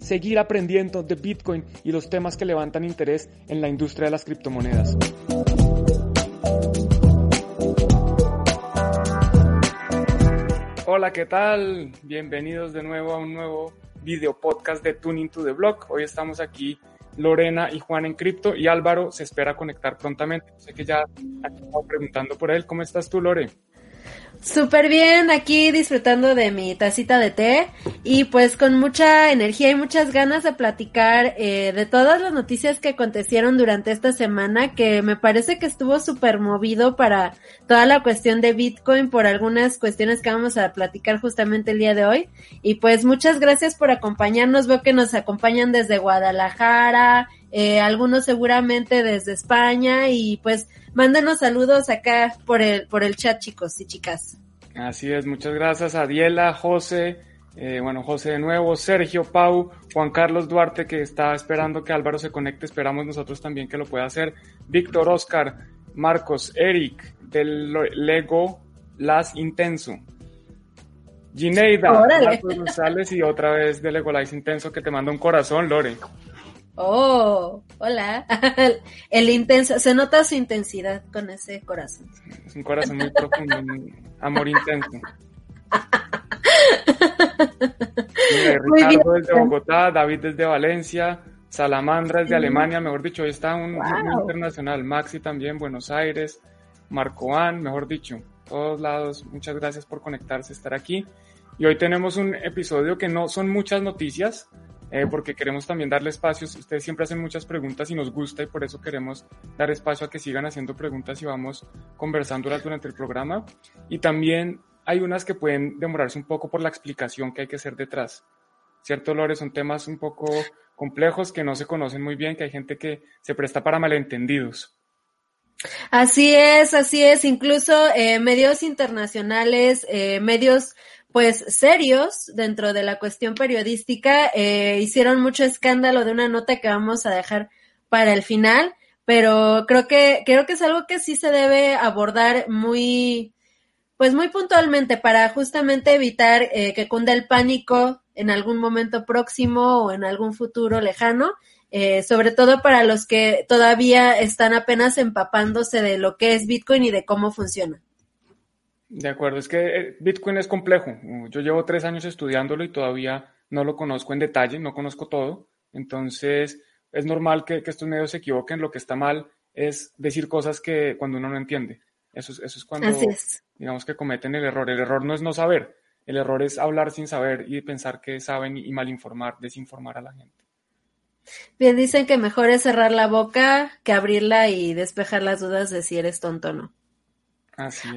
seguir aprendiendo de Bitcoin y los temas que levantan interés en la industria de las criptomonedas. Hola, ¿qué tal? Bienvenidos de nuevo a un nuevo video podcast de Tuning to the Block. Hoy estamos aquí Lorena y Juan en cripto y Álvaro se espera conectar prontamente. Sé que ya estamos preguntando por él. ¿Cómo estás tú, Lore? Súper bien, aquí disfrutando de mi tacita de té y pues con mucha energía y muchas ganas de platicar eh, de todas las noticias que acontecieron durante esta semana que me parece que estuvo súper movido para toda la cuestión de Bitcoin por algunas cuestiones que vamos a platicar justamente el día de hoy. Y pues muchas gracias por acompañarnos, veo que nos acompañan desde Guadalajara, eh, algunos seguramente desde España y pues Mándanos saludos acá por el, por el chat, chicos y chicas. Así es, muchas gracias a Diela, José, eh, bueno, José de nuevo, Sergio, Pau, Juan Carlos Duarte, que está esperando que Álvaro se conecte, esperamos nosotros también que lo pueda hacer, Víctor Oscar, Marcos, Eric, del Lego Las Intenso, Gineida, Marcos González y otra vez de Lego Las Intenso que te manda un corazón, Lore. Oh, hola. El intenso, se nota su intensidad con ese corazón. Es un corazón muy profundo, un amor intenso. Ricardo desde Bogotá, David desde Valencia, Salamandra desde Alemania, mejor dicho, hoy está un internacional, Maxi también, Buenos Aires, Marcoán, mejor dicho, todos lados, muchas gracias por conectarse, estar aquí. Y hoy tenemos un episodio que no son muchas noticias, eh, porque queremos también darle espacios. Ustedes siempre hacen muchas preguntas y nos gusta y por eso queremos dar espacio a que sigan haciendo preguntas y vamos conversando durante el programa. Y también hay unas que pueden demorarse un poco por la explicación que hay que hacer detrás. ¿Cierto, Lore? Son temas un poco complejos que no se conocen muy bien, que hay gente que se presta para malentendidos. Así es, así es. Incluso eh, medios internacionales, eh, medios pues serios dentro de la cuestión periodística. Eh, hicieron mucho escándalo de una nota que vamos a dejar para el final, pero creo que creo que es algo que sí se debe abordar muy pues muy puntualmente para justamente evitar eh, que cunda el pánico en algún momento próximo o en algún futuro lejano, eh, sobre todo para los que todavía están apenas empapándose de lo que es Bitcoin y de cómo funciona. De acuerdo, es que eh, Bitcoin es complejo. Yo llevo tres años estudiándolo y todavía no lo conozco en detalle, no conozco todo. Entonces, es normal que, estos medios se equivoquen. Lo que está mal es decir cosas que cuando uno no entiende. Eso es, eso es cuando, digamos, que cometen el error. El error no es no saber, el error es hablar sin saber y pensar que saben y, y malinformar, desinformar a la gente. Bien, dicen que mejor es cerrar la boca que abrirla y despejar las dudas de si eres tonto o no.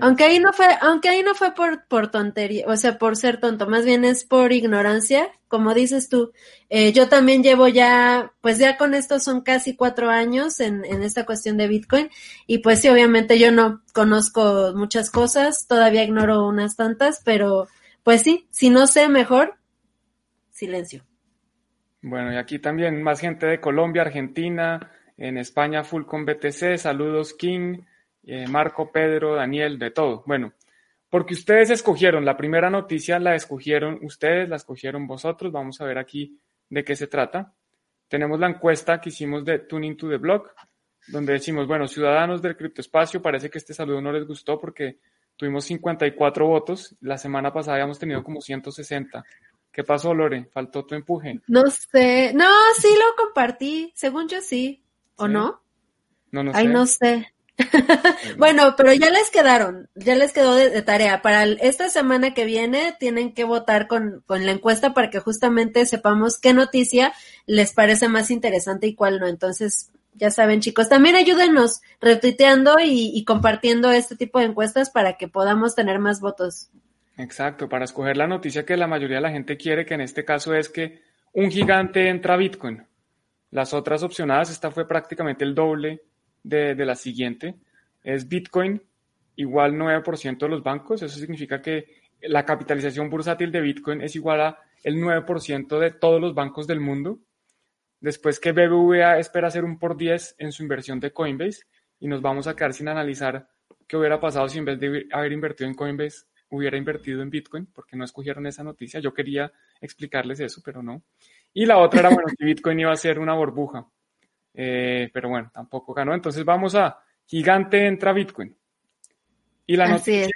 Aunque ahí no fue, aunque ahí no fue por, por tontería, o sea, por ser tonto, más bien es por ignorancia, como dices tú. Eh, yo también llevo ya, pues ya con esto son casi cuatro años en, en esta cuestión de Bitcoin y pues sí, obviamente yo no conozco muchas cosas, todavía ignoro unas tantas, pero pues sí, si no sé mejor, silencio. Bueno, y aquí también más gente de Colombia, Argentina, en España full con BTC, saludos King. Eh, Marco, Pedro, Daniel, de todo. Bueno, porque ustedes escogieron, la primera noticia la escogieron ustedes, la escogieron vosotros. Vamos a ver aquí de qué se trata. Tenemos la encuesta que hicimos de Tuning to the Blog, donde decimos, bueno, ciudadanos del criptoespacio, parece que este saludo no les gustó porque tuvimos 54 votos. La semana pasada habíamos tenido como 160. ¿Qué pasó, Lore? ¿Faltó tu empuje? No sé. No, sí lo compartí. Según yo sí. ¿O no? No, no sé. Ay, no sé. bueno, pero ya les quedaron, ya les quedó de, tarea. Para esta semana que viene tienen que votar con, con, la encuesta para que justamente sepamos qué noticia les parece más interesante y cuál no. Entonces, ya saben chicos, también ayúdenos retuiteando y, y compartiendo este tipo de encuestas para que podamos tener más votos. Exacto, para escoger la noticia que la mayoría de la gente quiere, que en este caso es que un gigante entra a Bitcoin. Las otras opcionadas, esta fue prácticamente el doble de, la siguiente, es Bitcoin igual 9% de los bancos. Eso significa que la capitalización bursátil de Bitcoin es igual a el 9% de todos los bancos del mundo. Después que BBVA espera hacer un por 10 en su inversión de Coinbase y nos vamos a quedar sin analizar qué hubiera pasado si en vez de haber invertido en Coinbase hubiera invertido en Bitcoin, porque no escogieron esa noticia. Yo quería explicarles eso, pero no. Y la otra era, bueno, que Bitcoin iba a ser una burbuja. Eh, pero bueno, tampoco ganó. Entonces vamos a gigante entra Bitcoin. Y la noticia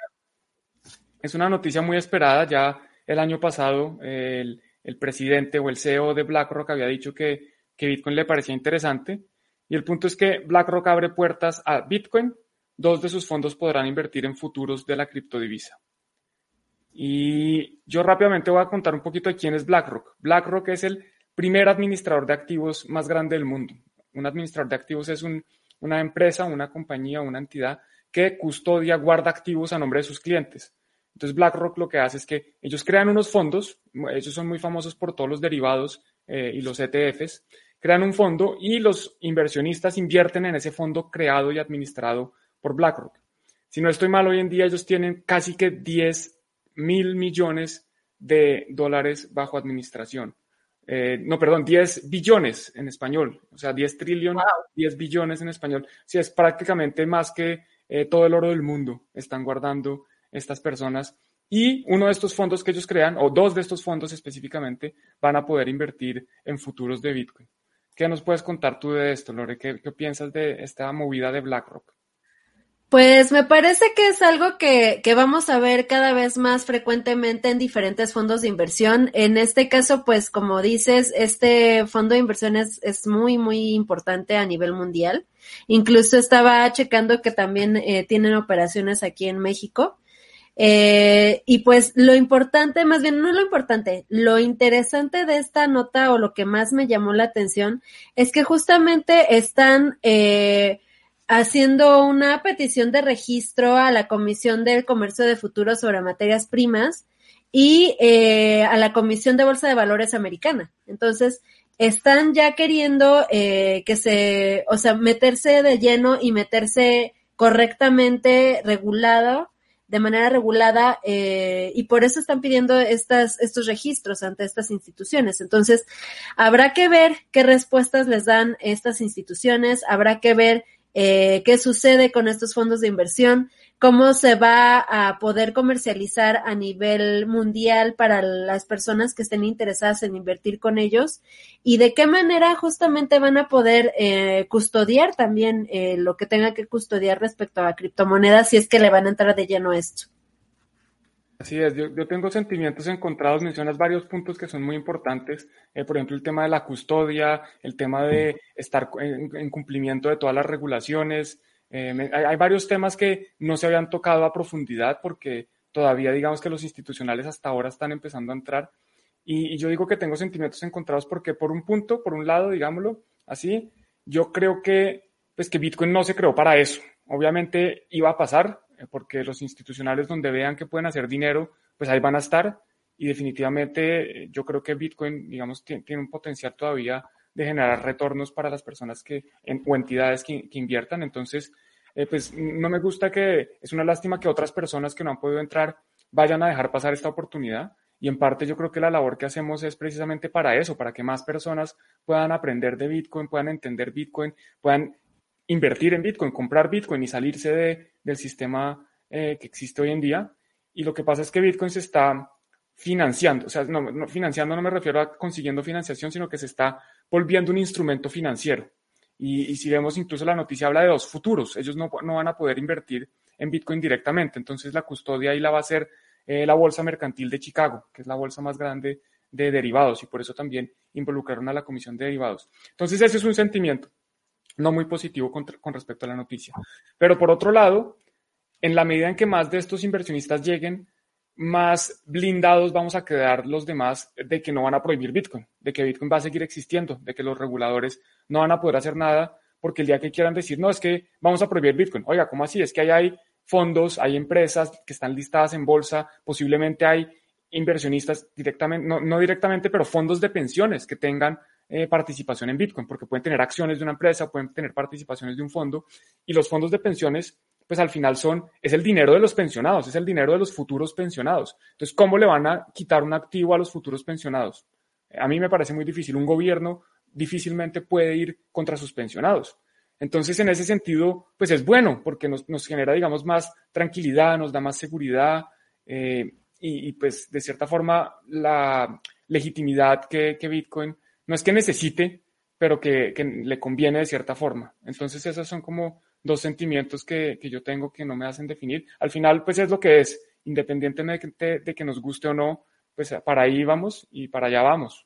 es. una noticia muy esperada. Ya el año pasado el, presidente o el CEO de BlackRock había dicho que, que Bitcoin le parecía interesante. Y el punto es que BlackRock abre puertas a Bitcoin. Dos de sus fondos podrán invertir en futuros de la criptodivisa. Y yo rápidamente voy a contar un poquito de quién es BlackRock. BlackRock es el primer administrador de activos más grande del mundo. Un administrador de activos es una empresa, una compañía, una entidad que custodia, guarda activos a nombre de sus clientes. Entonces BlackRock lo que hace es que ellos crean unos fondos, ellos son muy famosos por todos los derivados eh, y los ETFs, crean un fondo y los inversionistas invierten en ese fondo creado y administrado por BlackRock. Si no estoy mal, hoy en día ellos tienen casi que 10 mil millones de dólares bajo administración. Eh, no, perdón, 10 billones en español, o sea, 10 trillones, 10 billones en español. Sí, es prácticamente más que eh, todo el oro del mundo están guardando estas personas. Y uno de estos fondos que ellos crean, o dos de estos fondos específicamente, van a poder invertir en futuros de Bitcoin. ¿Qué nos puedes contar tú de esto, Lore? ¿Qué, qué piensas de esta movida de BlackRock? Pues me parece que es algo que, que, vamos a ver cada vez más frecuentemente en diferentes fondos de inversión. En este caso, pues como dices, este fondo de inversión es, es muy, muy importante a nivel mundial. Incluso estaba checando que también eh, tienen operaciones aquí en México. Eh, y pues lo importante, más bien no lo importante, lo interesante de esta nota o lo que más me llamó la atención es que justamente están... Eh, haciendo una petición de registro a la Comisión del Comercio de Futuros sobre Materias Primas y eh, a la Comisión de Bolsa de Valores Americana. Entonces, están ya queriendo eh, que se, o sea, meterse de lleno y meterse correctamente regulado, de manera regulada, eh, y por eso están pidiendo estas, estos registros ante estas instituciones. Entonces, habrá que ver qué respuestas les dan estas instituciones, habrá que ver eh, qué sucede con estos fondos de inversión, cómo se va a poder comercializar a nivel mundial para las personas que estén interesadas en invertir con ellos y de qué manera justamente van a poder eh, custodiar también eh, lo que tenga que custodiar respecto a criptomonedas si es que le van a entrar de lleno esto. Así es, yo, tengo sentimientos encontrados, mencionas varios puntos que son muy importantes, eh, por ejemplo, el tema de la custodia, el tema de estar en, cumplimiento de todas las regulaciones. Eh, hay, varios temas que no se habían tocado a profundidad porque todavía digamos que los institucionales hasta ahora están empezando a entrar. Y, y yo digo que tengo sentimientos encontrados porque por un punto, por un lado, digámoslo así, yo creo que, pues que Bitcoin no se creó para eso. Obviamente iba a pasar, porque los institucionales donde vean que pueden hacer dinero, pues ahí van a estar y definitivamente eh, yo creo que Bitcoin, digamos, tiene, un potencial todavía de generar retornos para las personas que, o entidades que, inviertan. Entonces, eh, pues no me gusta que, es una lástima que otras personas que no han podido entrar vayan a dejar pasar esta oportunidad. Y en parte yo creo que la labor que hacemos es precisamente para eso, para que más personas puedan aprender de Bitcoin, puedan entender Bitcoin, puedan invertir en Bitcoin, comprar Bitcoin y salirse de, del sistema eh, que existe hoy en día. Y lo que pasa es que Bitcoin se está financiando, o sea, no, financiando no me refiero a consiguiendo financiación, sino que se está volviendo un instrumento financiero. Y, si vemos incluso la noticia habla de dos futuros, ellos no, no, van a poder invertir en Bitcoin directamente, entonces la custodia ahí la va a ser eh, la Bolsa Mercantil de Chicago, que es la bolsa más grande de derivados y por eso también involucraron a la Comisión de Derivados. Entonces ese es un sentimiento no muy positivo con, respecto a la noticia. Pero por otro lado, en la medida en que más de estos inversionistas lleguen, más blindados vamos a quedar los demás de que no van a prohibir Bitcoin, de que Bitcoin va a seguir existiendo, de que los reguladores no van a poder hacer nada porque el día que quieran decir, no, es que vamos a prohibir Bitcoin. Oiga, ¿cómo así? Es que ahí hay fondos, hay empresas que están listadas en bolsa, posiblemente hay inversionistas directamente, no, no directamente, pero fondos de pensiones que tengan eh, participación en Bitcoin, porque pueden tener acciones de una empresa, pueden tener participaciones de un fondo, y los fondos de pensiones, pues al final son, es el dinero de los pensionados, es el dinero de los futuros pensionados. Entonces, ¿cómo le van a quitar un activo a los futuros pensionados? A mí me parece muy difícil. Un gobierno difícilmente puede ir contra sus pensionados. Entonces, en ese sentido, pues es bueno, porque nos, nos genera, digamos, más tranquilidad, nos da más seguridad eh, y, y, pues, de cierta forma, la legitimidad que, que Bitcoin no es que necesite, pero que, que, le conviene de cierta forma. Entonces, esos son como dos sentimientos que, que, yo tengo que no me hacen definir. Al final, pues es lo que es, independientemente de, de que nos guste o no, pues para ahí vamos y para allá vamos.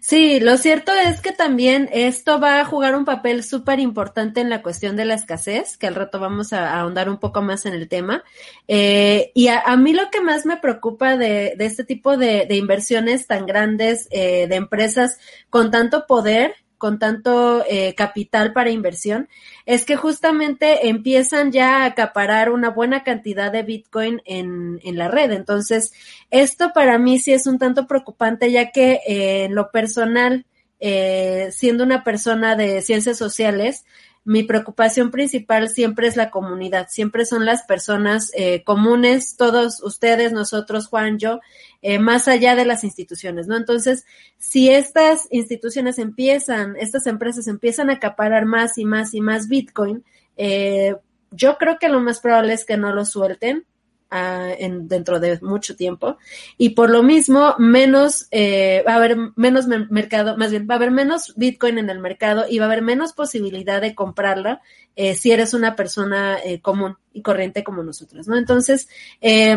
Sí, lo cierto es que también esto va a jugar un papel súper importante en la cuestión de la escasez, que al rato vamos a, ahondar un poco más en el tema. Eh, y a, mí lo que más me preocupa de, de este tipo de, de, inversiones tan grandes, eh, de empresas con tanto poder, con tanto eh, capital para inversión, es que justamente empiezan ya a acaparar una buena cantidad de Bitcoin en, en la red. Entonces, esto para mí sí es un tanto preocupante, ya que eh, en lo personal, eh, siendo una persona de ciencias sociales, mi preocupación principal siempre es la comunidad, siempre son las personas eh, comunes, todos ustedes, nosotros, Juan, yo, eh, más allá de las instituciones, ¿no? Entonces, si estas instituciones empiezan, estas empresas empiezan a acaparar más y más y más Bitcoin, eh, yo creo que lo más probable es que no lo suelten, uh, en, dentro de mucho tiempo y por lo mismo menos eh, va a haber menos mercado, más bien va a haber menos Bitcoin en el mercado y va a haber menos posibilidad de comprarla eh, si eres una persona eh, común y corriente como nosotros, ¿no? Entonces, eh,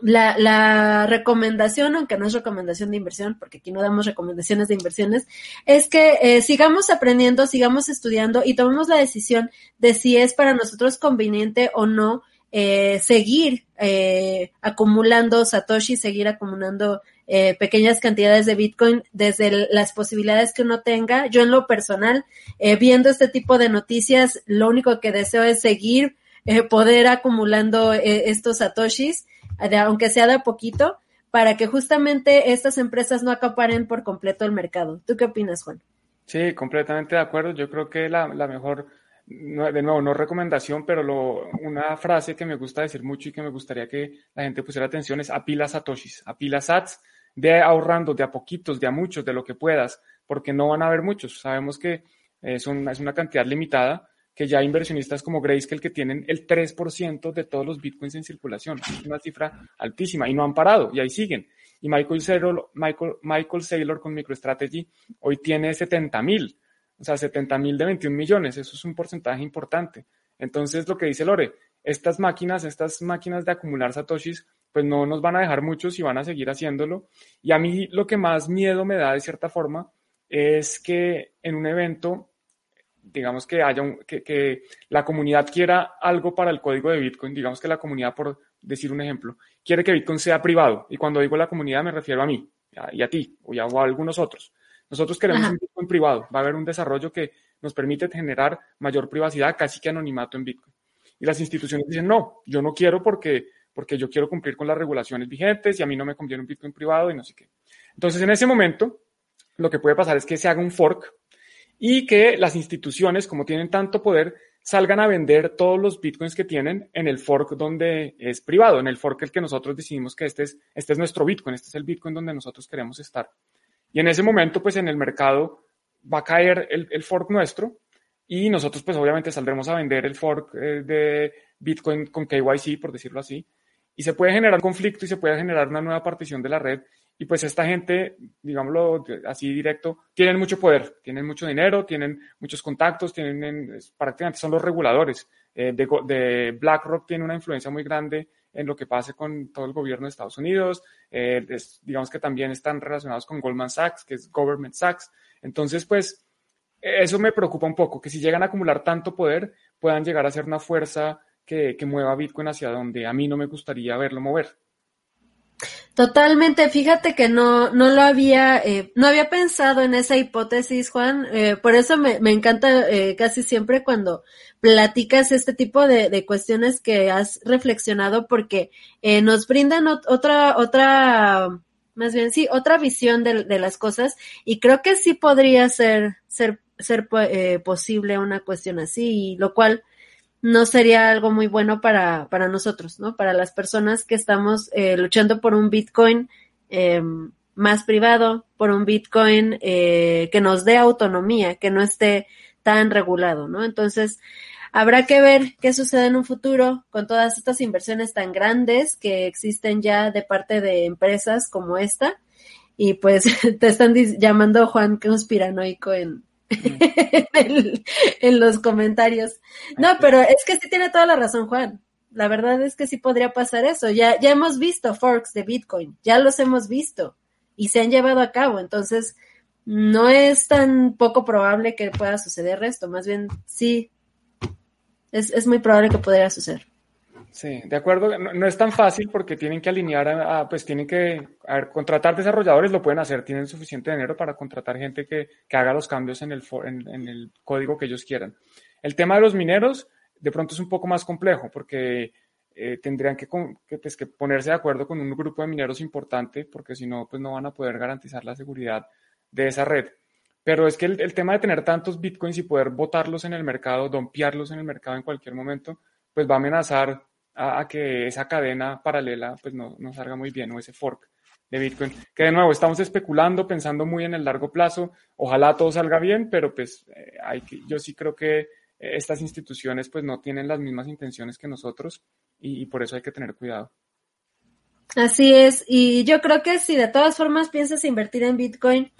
la, recomendación, aunque no es recomendación de inversión, porque aquí no damos recomendaciones de inversiones, es que eh, sigamos aprendiendo, sigamos estudiando y tomemos la decisión de si es para nosotros conveniente o no eh, seguir eh, acumulando Satoshi, seguir acumulando eh, pequeñas cantidades de Bitcoin desde las posibilidades que uno tenga. Yo en lo personal, eh, viendo este tipo de noticias, lo único que deseo es seguir eh, poder acumulando eh, estos Satoshis, aunque sea de a poquito, para que justamente estas empresas no acaparen por completo el mercado. ¿Tú qué opinas, Juan? Sí, completamente de acuerdo. Yo creo que la, la mejor de nuevo, no recomendación, pero una frase que me gusta decir mucho y que me gustaría que la gente pusiera atención es apila satoshis, apila sats, de ahorrando de a poquitos, de a muchos, de lo que puedas, porque no van a haber muchos. Sabemos que es una, es una cantidad limitada, que ya inversionistas como Grayscale que tienen el 3% de todos los bitcoins en circulación. Es una cifra altísima y no han parado y ahí siguen. Y Michael Saylor, Michael, Michael Saylor con MicroStrategy hoy tiene 70 mil. O sea, 70 mil de 21 millones, eso es un porcentaje importante. Entonces, lo que dice Lore, estas máquinas, estas máquinas de acumular satoshis, pues no nos van a dejar muchos y van a seguir haciéndolo. Y a mí lo que más miedo me da de cierta forma es que en un evento, digamos que haya un, que, que la comunidad quiera algo para el código de Bitcoin, digamos que la comunidad, por decir un ejemplo, quiere que Bitcoin sea privado. Y cuando digo la comunidad me refiero a mí y a ti o a algunos otros. Nosotros queremos Ajá. un Bitcoin privado. Va a haber un desarrollo que nos permite generar mayor privacidad, casi que anonimato en Bitcoin. Y las instituciones dicen, no, yo no quiero porque, porque yo quiero cumplir con las regulaciones vigentes y a mí no me conviene un Bitcoin privado y no sé qué. Entonces, en ese momento, lo que puede pasar es que se haga un fork y que las instituciones, como tienen tanto poder, salgan a vender todos los bitcoins que tienen en el fork donde es privado, en el fork el que nosotros decidimos que este es, este es nuestro bitcoin, este es el bitcoin donde nosotros queremos estar. Y en ese momento, pues en el mercado va a caer el, el fork nuestro y nosotros, pues obviamente saldremos a vender el fork eh, de Bitcoin con KYC, por decirlo así. Y se puede generar conflicto y se puede generar una nueva partición de la red. Y pues esta gente, digámoslo así directo, tienen mucho poder, tienen mucho dinero, tienen muchos contactos, tienen, prácticamente son los reguladores. Eh, de, de BlackRock tiene una influencia muy grande en lo que pase con todo el gobierno de Estados Unidos. Eh, es, digamos que también están relacionados con Goldman Sachs, que es Government Sachs. Entonces, pues, eso me preocupa un poco, que si llegan a acumular tanto poder, puedan llegar a ser una fuerza que, que mueva Bitcoin hacia donde a mí no me gustaría verlo mover. Totalmente, fíjate que no, no lo había, eh, no había pensado en esa hipótesis, Juan, eh, por eso me, me encanta eh, casi siempre cuando platicas este tipo de, de cuestiones que has reflexionado porque eh, nos brindan otra, otra, más bien sí, otra visión de, de, las cosas y creo que sí podría ser, ser, ser eh, posible una cuestión así, y lo cual no sería algo muy bueno para, para nosotros, ¿no? Para las personas que estamos eh, luchando por un Bitcoin eh, más privado, por un Bitcoin eh, que nos dé autonomía, que no esté tan regulado, ¿no? Entonces, habrá que ver qué sucede en un futuro con todas estas inversiones tan grandes que existen ya de parte de empresas como esta. Y pues te están llamando Juan conspiranoico en, en, los comentarios. No, pero es que sí tiene toda la razón, Juan. La verdad es que sí podría pasar eso. Ya, ya hemos visto forks de Bitcoin, ya los hemos visto y se han llevado a cabo. Entonces, no es tan poco probable que pueda suceder esto. Más bien, sí, es, es muy probable que pudiera suceder. Sí, de acuerdo. No, es tan fácil porque tienen que alinear, a, pues tienen que, a ver, contratar desarrolladores, lo pueden hacer, tienen suficiente dinero para contratar gente que, que haga los cambios en el, en, en, el código que ellos quieran. El tema de los mineros, de pronto es un poco más complejo porque eh, tendrían que, que, pues, que ponerse de acuerdo con un grupo de mineros importante porque si no, pues no van a poder garantizar la seguridad de esa red. Pero es que el, el tema de tener tantos bitcoins y poder botarlos en el mercado, dompearlos en el mercado en cualquier momento, pues va a amenazar a, que esa cadena paralela pues no, no, salga muy bien o ese fork de Bitcoin. Que de nuevo estamos especulando, pensando muy en el largo plazo. Ojalá todo salga bien, pero pues eh, hay que, yo sí creo que estas instituciones pues no tienen las mismas intenciones que nosotros y, por eso hay que tener cuidado. Así es, y yo creo que si de todas formas piensas invertir en Bitcoin,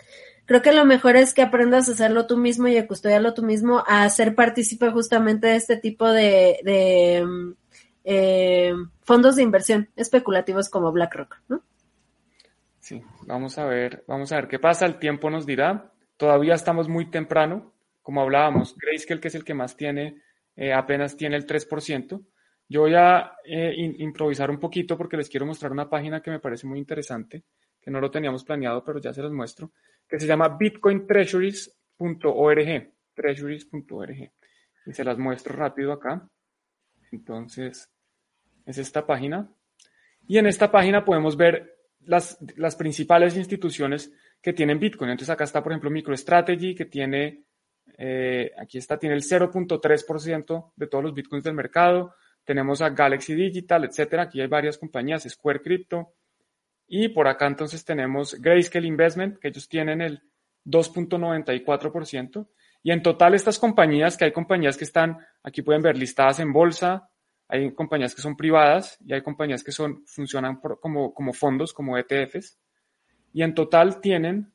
creo que lo mejor es que aprendas a hacerlo tú mismo y a custodiarlo tú mismo, a ser partícipe justamente de este tipo de, de eh, fondos de inversión especulativos como BlackRock, ¿no? Sí, vamos a ver, vamos a ver qué pasa, el tiempo nos dirá. Todavía estamos muy temprano, como hablábamos, Grayscale, que es el que más tiene, eh, apenas tiene el 3%. Yo voy a eh, improvisar un poquito porque les quiero mostrar una página que me parece muy interesante, que no lo teníamos planeado, pero ya se los muestro, que se llama bitcointreasuries.org, treasuries.org. Y se las muestro rápido acá. Entonces, es esta página. Y en esta página podemos ver las, las principales instituciones que tienen Bitcoin. Entonces acá está, por ejemplo, MicroStrategy, que tiene, eh, aquí está, tiene el 0.3% de todos los Bitcoins del mercado. Tenemos a Galaxy Digital, etcétera. Aquí hay varias compañías, Square Crypto. Y por acá entonces tenemos Grayscale Investment, que ellos tienen el 2.94%. Y en total estas compañías, que hay compañías que están, aquí pueden ver, listadas en bolsa, hay compañías que son privadas y hay compañías que son, funcionan como, como fondos, como ETFs, y en total tienen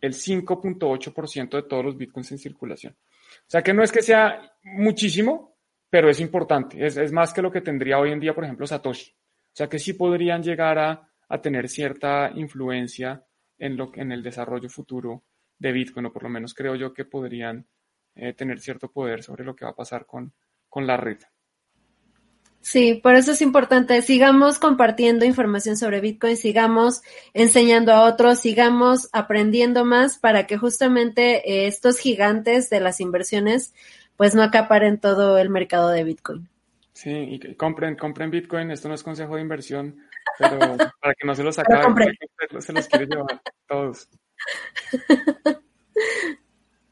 el 5.8% de todos los bitcoins en circulación. O sea que no es que sea muchísimo, pero es importante. Es, es, más que lo que tendría hoy en día, por ejemplo, Satoshi. O sea que sí podrían llegar a, a tener cierta influencia en, lo, en el desarrollo futuro de Bitcoin, o por lo menos creo yo que podrían eh, tener cierto poder sobre lo que va a pasar con, con la red. Sí, por eso es importante. Sigamos compartiendo información sobre Bitcoin, sigamos enseñando a otros, sigamos aprendiendo más para que justamente eh, estos gigantes de las inversiones pues no acaparen todo el mercado de Bitcoin. Sí, y compren, compren Bitcoin. Esto no es consejo de inversión, pero para que no se los acaben, se los quiere llevar todos.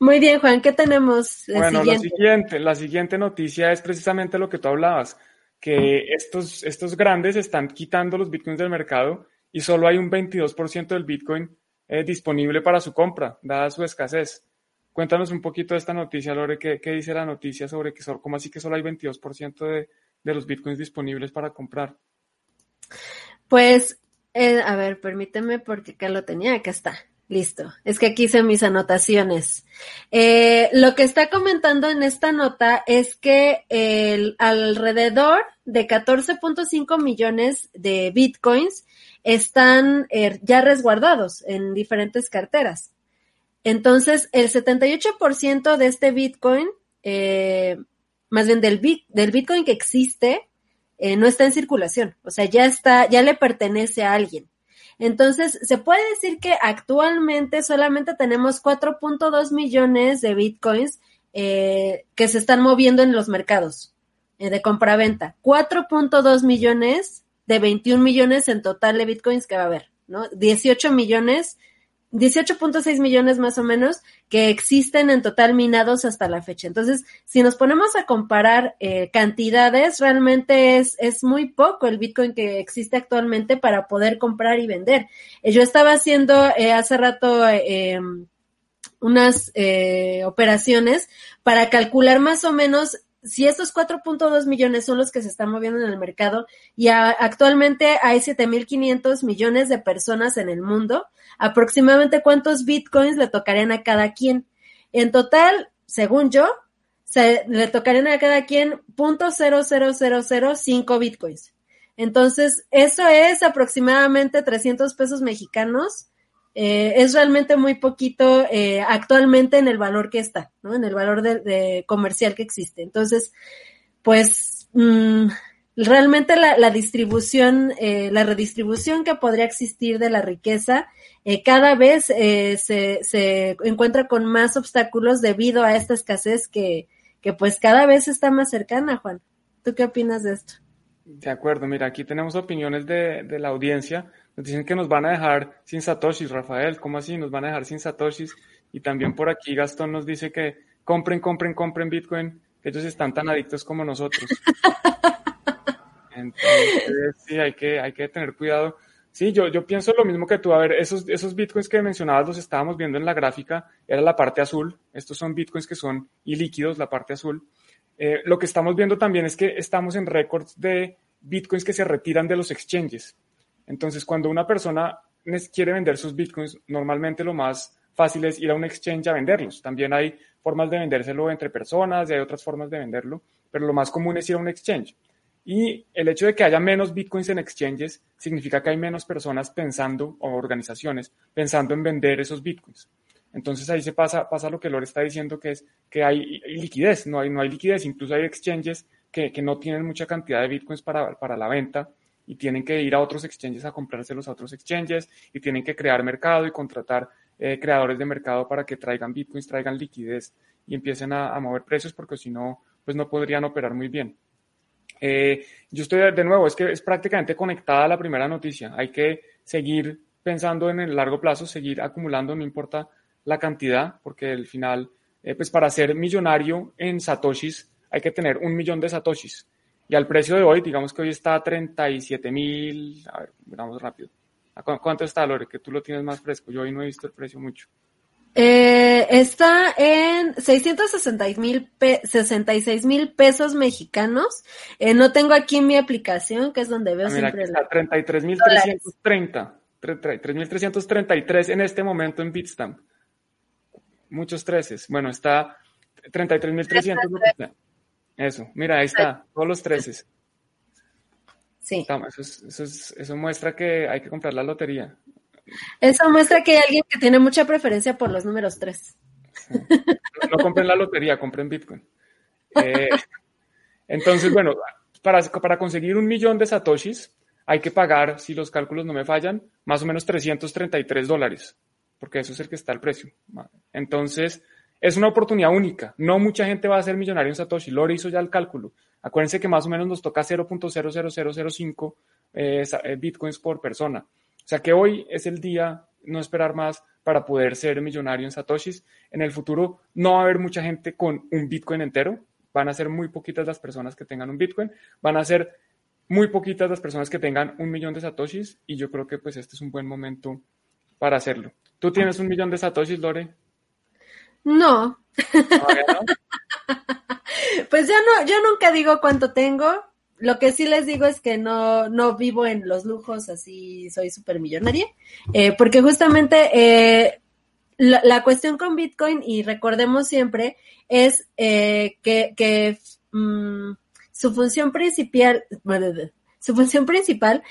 Muy bien, Juan, ¿qué tenemos? Bueno, siguiente? la siguiente, la siguiente noticia es precisamente lo que tú hablabas que estos, estos grandes están quitando los bitcoins del mercado y solo hay un 22% del bitcoin eh, disponible para su compra, dada su escasez. Cuéntanos un poquito de esta noticia, Lore, ¿qué, qué dice la noticia sobre que, cómo así que solo hay 22% de, de los bitcoins disponibles para comprar? Pues, eh, a ver, permíteme porque acá lo tenía, acá está. Listo. Es que aquí hice mis anotaciones. Eh, lo que está comentando en esta nota es que el, alrededor de 14.5 millones de bitcoins están eh, ya resguardados en diferentes carteras. Entonces, el 78% de este bitcoin, eh, más bien del, bit, del bitcoin que existe, eh, no está en circulación, o sea, ya está, ya le pertenece a alguien. Entonces, se puede decir que actualmente solamente tenemos 4.2 millones de bitcoins eh, que se están moviendo en los mercados eh, de compra-venta. 4.2 millones de 21 millones en total de bitcoins que va a haber, ¿no? 18 millones 18.6 millones más o menos que existen en total minados hasta la fecha. Entonces, si nos ponemos a comparar eh, cantidades, realmente es, es muy poco el Bitcoin que existe actualmente para poder comprar y vender. Eh, yo estaba haciendo eh, hace rato em, unas operaciones para calcular más o menos si estos 4.2 millones son los que se están moviendo en el mercado y actualmente hay 7.500 millones de personas en el mundo, aproximadamente cuántos bitcoins le tocarían a cada quien. En total, según yo, se, le tocarían a cada quien .00005 bitcoins. Entonces, eso es aproximadamente 300 pesos mexicanos eh, es realmente muy poquito eh, actualmente en el valor que está, ¿no? En el valor de, comercial que existe. Entonces, pues mm, realmente la, distribución, eh, la redistribución que podría existir de la riqueza cada vez se, se encuentra con más obstáculos debido a esta escasez que, que pues cada vez está más cercana, Juan. ¿Tú qué opinas de esto? De acuerdo, mira, aquí tenemos opiniones de, de la audiencia. Nos dicen que nos van a dejar sin satoshis, Rafael. ¿Cómo así? Nos van a dejar sin satoshis. Y también por aquí Gastón nos dice que compren, compren, compren Bitcoin, que ellos están tan adictos como nosotros. Sí, hay que, hay que tener cuidado. Sí, yo, yo pienso lo mismo que tú. A ver, esos, esos bitcoins que mencionabas los estábamos viendo en la gráfica, era la parte azul. Estos son bitcoins que son ilíquidos, la parte azul. Eh, lo que estamos viendo también es que estamos en récords de bitcoins que se retiran de los exchanges. Entonces, cuando una persona quiere vender sus bitcoins, normalmente lo más fácil es ir a un exchange a venderlos. También hay formas de vendérselo entre personas y hay otras formas de venderlo, pero lo más común es ir a un exchange. Y el hecho de que haya menos bitcoins en exchanges significa que hay menos personas pensando, o organizaciones, pensando en vender esos bitcoins. Entonces ahí se pasa, pasa lo que Lore está diciendo, que es que hay, liquidez, no hay, no hay liquidez, incluso hay exchanges que, que no tienen mucha cantidad de bitcoins para, para la venta y tienen que ir a otros exchanges a comprárselos a otros exchanges y tienen que crear mercado y contratar eh, creadores de mercado para que traigan bitcoins, traigan liquidez y empiecen a, mover precios porque si no, pues no podrían operar muy bien. Eh, yo estoy de nuevo, es que es prácticamente conectada a la primera noticia. Hay que seguir pensando en el largo plazo, seguir acumulando, no importa la cantidad, porque al final, eh, pues para ser millonario en satoshis hay que tener un millón de satoshis. Y al precio de hoy, digamos que hoy está a 37 mil, a ver, miramos rápido. ¿Cuánto está, Lore? Que tú lo tienes más fresco. Yo hoy no he visto el precio mucho. Eh, está en 666 mil pesos mexicanos. Eh, no tengo aquí mi aplicación, que es donde veo ah, mira, siempre. Está 33.330. 33.333 en este momento en Bitstamp. Muchos treces. Bueno, está 33.300. Eso, mira, ahí está, todos los treces. Sí. Eso, eso, muestra que hay que comprar la lotería. Eso muestra que hay alguien que tiene mucha preferencia por los números tres. No, compren la lotería, compren Bitcoin. Eh, entonces, bueno, para, para conseguir un millón de satoshis hay que pagar, si los cálculos no me fallan, más o menos 333 dólares, porque eso es el que está el precio. Entonces, es una oportunidad única. No mucha gente va a ser millonario en Satoshi. Lore hizo ya el cálculo. Acuérdense que más o menos nos toca 0.00005 eh, eh, bitcoins por persona. O sea que hoy es el día, no esperar más para poder ser millonario en Satoshis. En el futuro no va a haber mucha gente con un bitcoin entero. Van a ser muy poquitas las personas que tengan un bitcoin. Van a ser muy poquitas las personas que tengan un millón de Satoshis. Y yo creo que pues este es un buen momento para hacerlo. ¿Tú tienes un millón de Satoshis, Lore? No. pues yo no, yo nunca digo cuánto tengo. Lo que sí les digo es que no, no vivo en los lujos, así soy súper millonaria. Eh, porque justamente eh, la, cuestión con Bitcoin, y recordemos siempre, es eh, que, que mm, su función principal, su función principal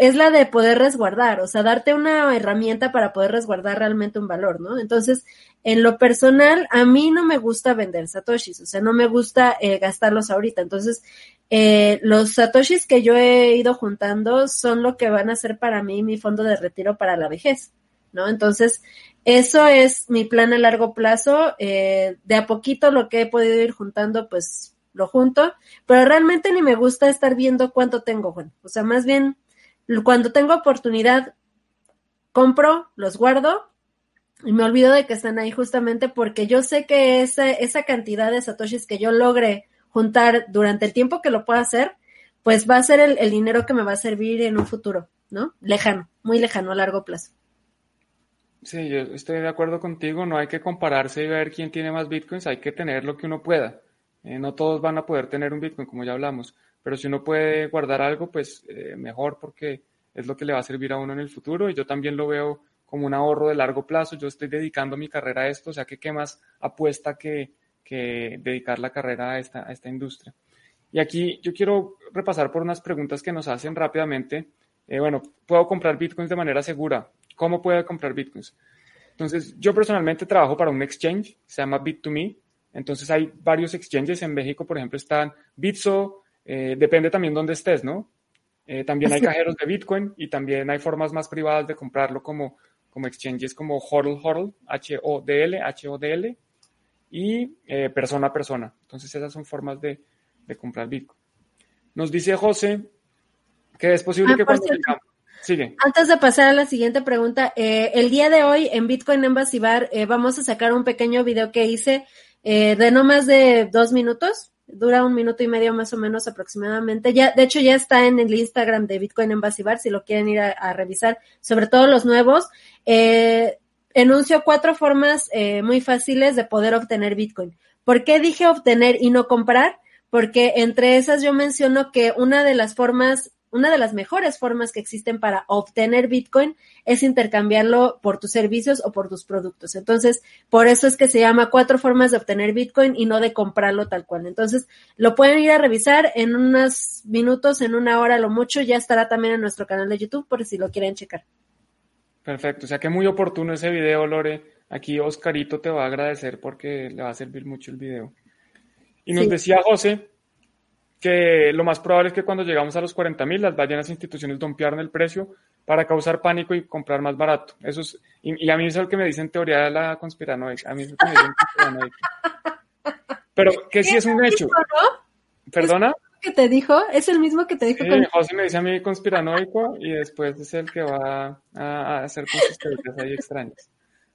es la de poder resguardar, o sea, darte una herramienta para poder resguardar realmente un valor, ¿no? Entonces, en lo personal, a mí no me gusta vender satoshis, o sea, no me gusta eh, gastarlos ahorita. Entonces, eh, los satoshis que yo he ido juntando son lo que van a ser para mí mi fondo de retiro para la vejez, ¿no? Entonces, eso es mi plan a largo plazo. Eh, de a poquito lo que he podido ir juntando, pues lo junto, pero realmente ni me gusta estar viendo cuánto tengo, Juan. O sea, más bien, cuando tengo oportunidad, compro, los guardo y me olvido de que están ahí justamente porque yo sé que esa, esa cantidad de satoshis que yo logre juntar durante el tiempo que lo pueda hacer, pues va a ser el, el dinero que me va a servir en un futuro, ¿no? Lejano, muy lejano a largo plazo. Sí, yo estoy de acuerdo contigo, no hay que compararse y ver quién tiene más bitcoins, hay que tener lo que uno pueda. Eh, no todos van a poder tener un Bitcoin, como ya hablamos, pero si uno puede guardar algo, pues eh, mejor porque es lo que le va a servir a uno en el futuro y yo también lo veo como un ahorro de largo plazo. Yo estoy dedicando mi carrera a esto, o sea que qué más apuesta que, que dedicar la carrera a esta, a esta industria. Y aquí yo quiero repasar por unas preguntas que nos hacen rápidamente. Eh, bueno, ¿puedo comprar bitcoins de manera segura? ¿Cómo puedo comprar bitcoins? Entonces, yo personalmente trabajo para un exchange, se llama Bit2Me, entonces hay varios exchanges en México, por ejemplo, están Bitso, eh, depende también dónde estés, ¿no? Eh, también hay cajeros de Bitcoin y también hay formas más privadas de comprarlo como, como exchanges como HODL, HODL, H-O-D-L, H-O-D-L y eh, persona a persona. Entonces esas son formas de, de, comprar Bitcoin. Nos dice José que es posible ah, que cuando Sigue. Antes de pasar a la siguiente pregunta, el día de hoy en Bitcoin Embassy Bar vamos a sacar un pequeño video que hice eh, de no más de dos minutos, dura un minuto y medio más o menos aproximadamente. Ya, de hecho, ya está en el Instagram de Bitcoin Embassy Bar, si lo quieren ir a, revisar, sobre todo los nuevos. Eh, enuncio cuatro formas eh, muy fáciles de poder obtener Bitcoin. ¿Por qué dije obtener y no comprar? Porque entre esas yo menciono que una de las formas una de las mejores formas que existen para obtener Bitcoin es intercambiarlo por tus servicios o por tus productos. Entonces, por eso es que se llama cuatro formas de obtener Bitcoin y no de comprarlo tal cual. Entonces, lo pueden ir a revisar en unos minutos, en una hora lo mucho, ya estará también en nuestro canal de YouTube por si lo quieren checar. Perfecto, o sea que muy oportuno ese video, Lore. Aquí Oscarito te va a agradecer porque le va a servir mucho el video. Y nos decía José que lo más probable es que cuando llegamos a los 40 mil, las ballenas instituciones dompearon el precio para causar pánico y comprar más barato. Eso es, y, a mí eso es lo que me dicen teoría de la conspiranoica. A mí es lo que me dicen conspiranoica. Pero que sí es un hecho. ¿Perdona? que te dijo? ¿Es el mismo que te dijo? Sí, José me dice a mí conspiranoico y después es el que va a, hacer cosas ahí extrañas.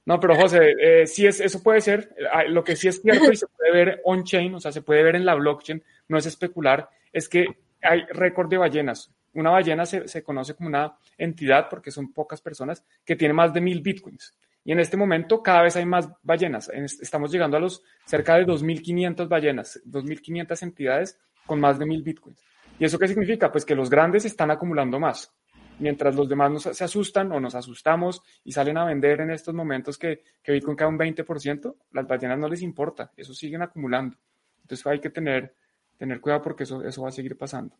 No, pero José, eh, sí es, eso puede ser. Ah, lo que sí es cierto y se puede ver on-chain, o sea, se puede ver en la blockchain, no es especular, es que hay récord de ballenas. Una ballena se, conoce como una entidad, porque son pocas personas, que tiene más de mil bitcoins. Y en este momento cada vez hay más ballenas. Estamos llegando a los cerca de 2.500 ballenas, 2.500 entidades con más de mil bitcoins. ¿Y eso qué significa? Pues que los grandes están acumulando más. Mientras los demás nos, se asustan o nos asustamos y salen a vender en estos momentos que, que Bitcoin cae un 20%, las ballenas no les importa, eso siguen acumulando. Entonces hay que tener tener cuidado porque eso, eso va a seguir pasando.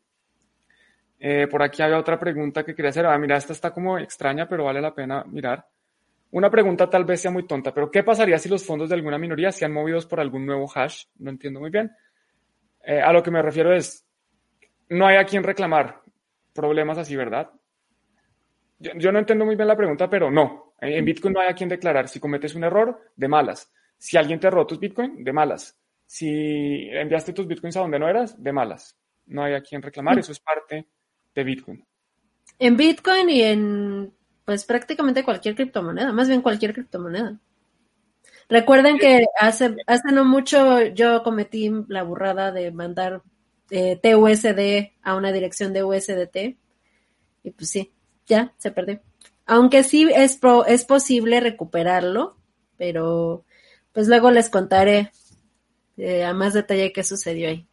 Eh, por aquí había otra pregunta que quería hacer. Ah, mira, esta está como extraña, pero vale la pena mirar. Una pregunta tal vez sea muy tonta, pero ¿qué pasaría si los fondos de alguna minoría sean movidos por algún nuevo hash? No entiendo muy bien. Eh, a lo que me refiero es, no hay a quien reclamar problemas así, ¿verdad? Yo, yo, no entiendo muy bien la pregunta, pero no. En Bitcoin no hay a quien declarar. Si cometes un error, de malas. Si alguien te robó tus Bitcoin, de malas si enviaste tus bitcoins a donde no eras, de malas. No hay a quien reclamar, eso es parte de Bitcoin. En Bitcoin y en pues prácticamente cualquier criptomoneda, más bien cualquier criptomoneda. Recuerden que hace, hace no mucho yo cometí la burrada de mandar eh, TUSD a una dirección de USDT y pues sí, ya se perdió. Aunque sí es, es posible recuperarlo, pero pues luego les contaré eh, a más detalle qué sucedió ahí.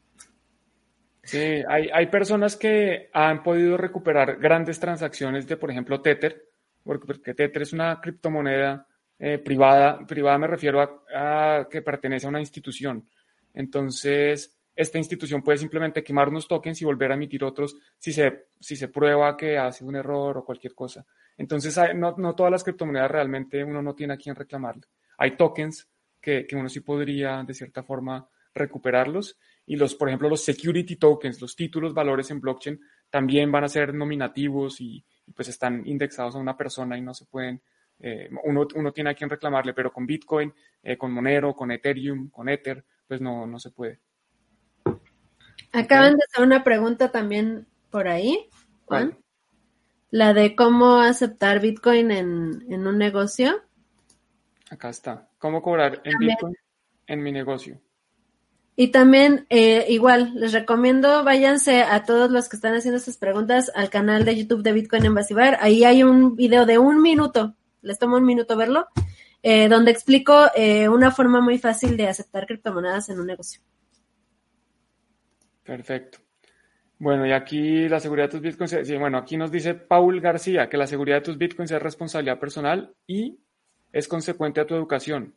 Sí, hay, hay, personas que han podido recuperar grandes transacciones de, por ejemplo, Tether, porque, Tether es una criptomoneda eh, privada, privada me refiero a, que pertenece a una institución. Entonces, esta institución puede simplemente quemar unos tokens y volver a emitir otros si se, si se prueba que hace un error o cualquier cosa. Entonces, no, no todas las criptomonedas realmente uno no tiene a quién reclamarle. Hay tokens que, que uno sí podría, de cierta forma, recuperarlos. Y los, por ejemplo, los security tokens, los títulos valores en blockchain, también van a ser nominativos y, pues están indexados a una persona y no se pueden, eh, uno, uno, tiene a quien reclamarle, pero con Bitcoin, eh, con Monero, con Ethereum, con Ether, pues no, no se puede. Acaban de hacer una pregunta también por ahí, Juan. La de cómo aceptar Bitcoin en, en, un negocio. Acá está. ¿Cómo cobrar en Bitcoin en mi negocio? Y también, eh, igual, les recomiendo, váyanse a todos los que están haciendo estas preguntas al canal de YouTube de Bitcoin en Basibar. Ahí hay un video de un minuto, les tomo un minuto verlo, eh, donde explico eh, una forma muy fácil de aceptar criptomonedas en un negocio. Perfecto. Bueno, y aquí la seguridad de tus bitcoins, sí, bueno, aquí nos dice Paul García que la seguridad de tus bitcoins es responsabilidad personal y es consecuente a tu educación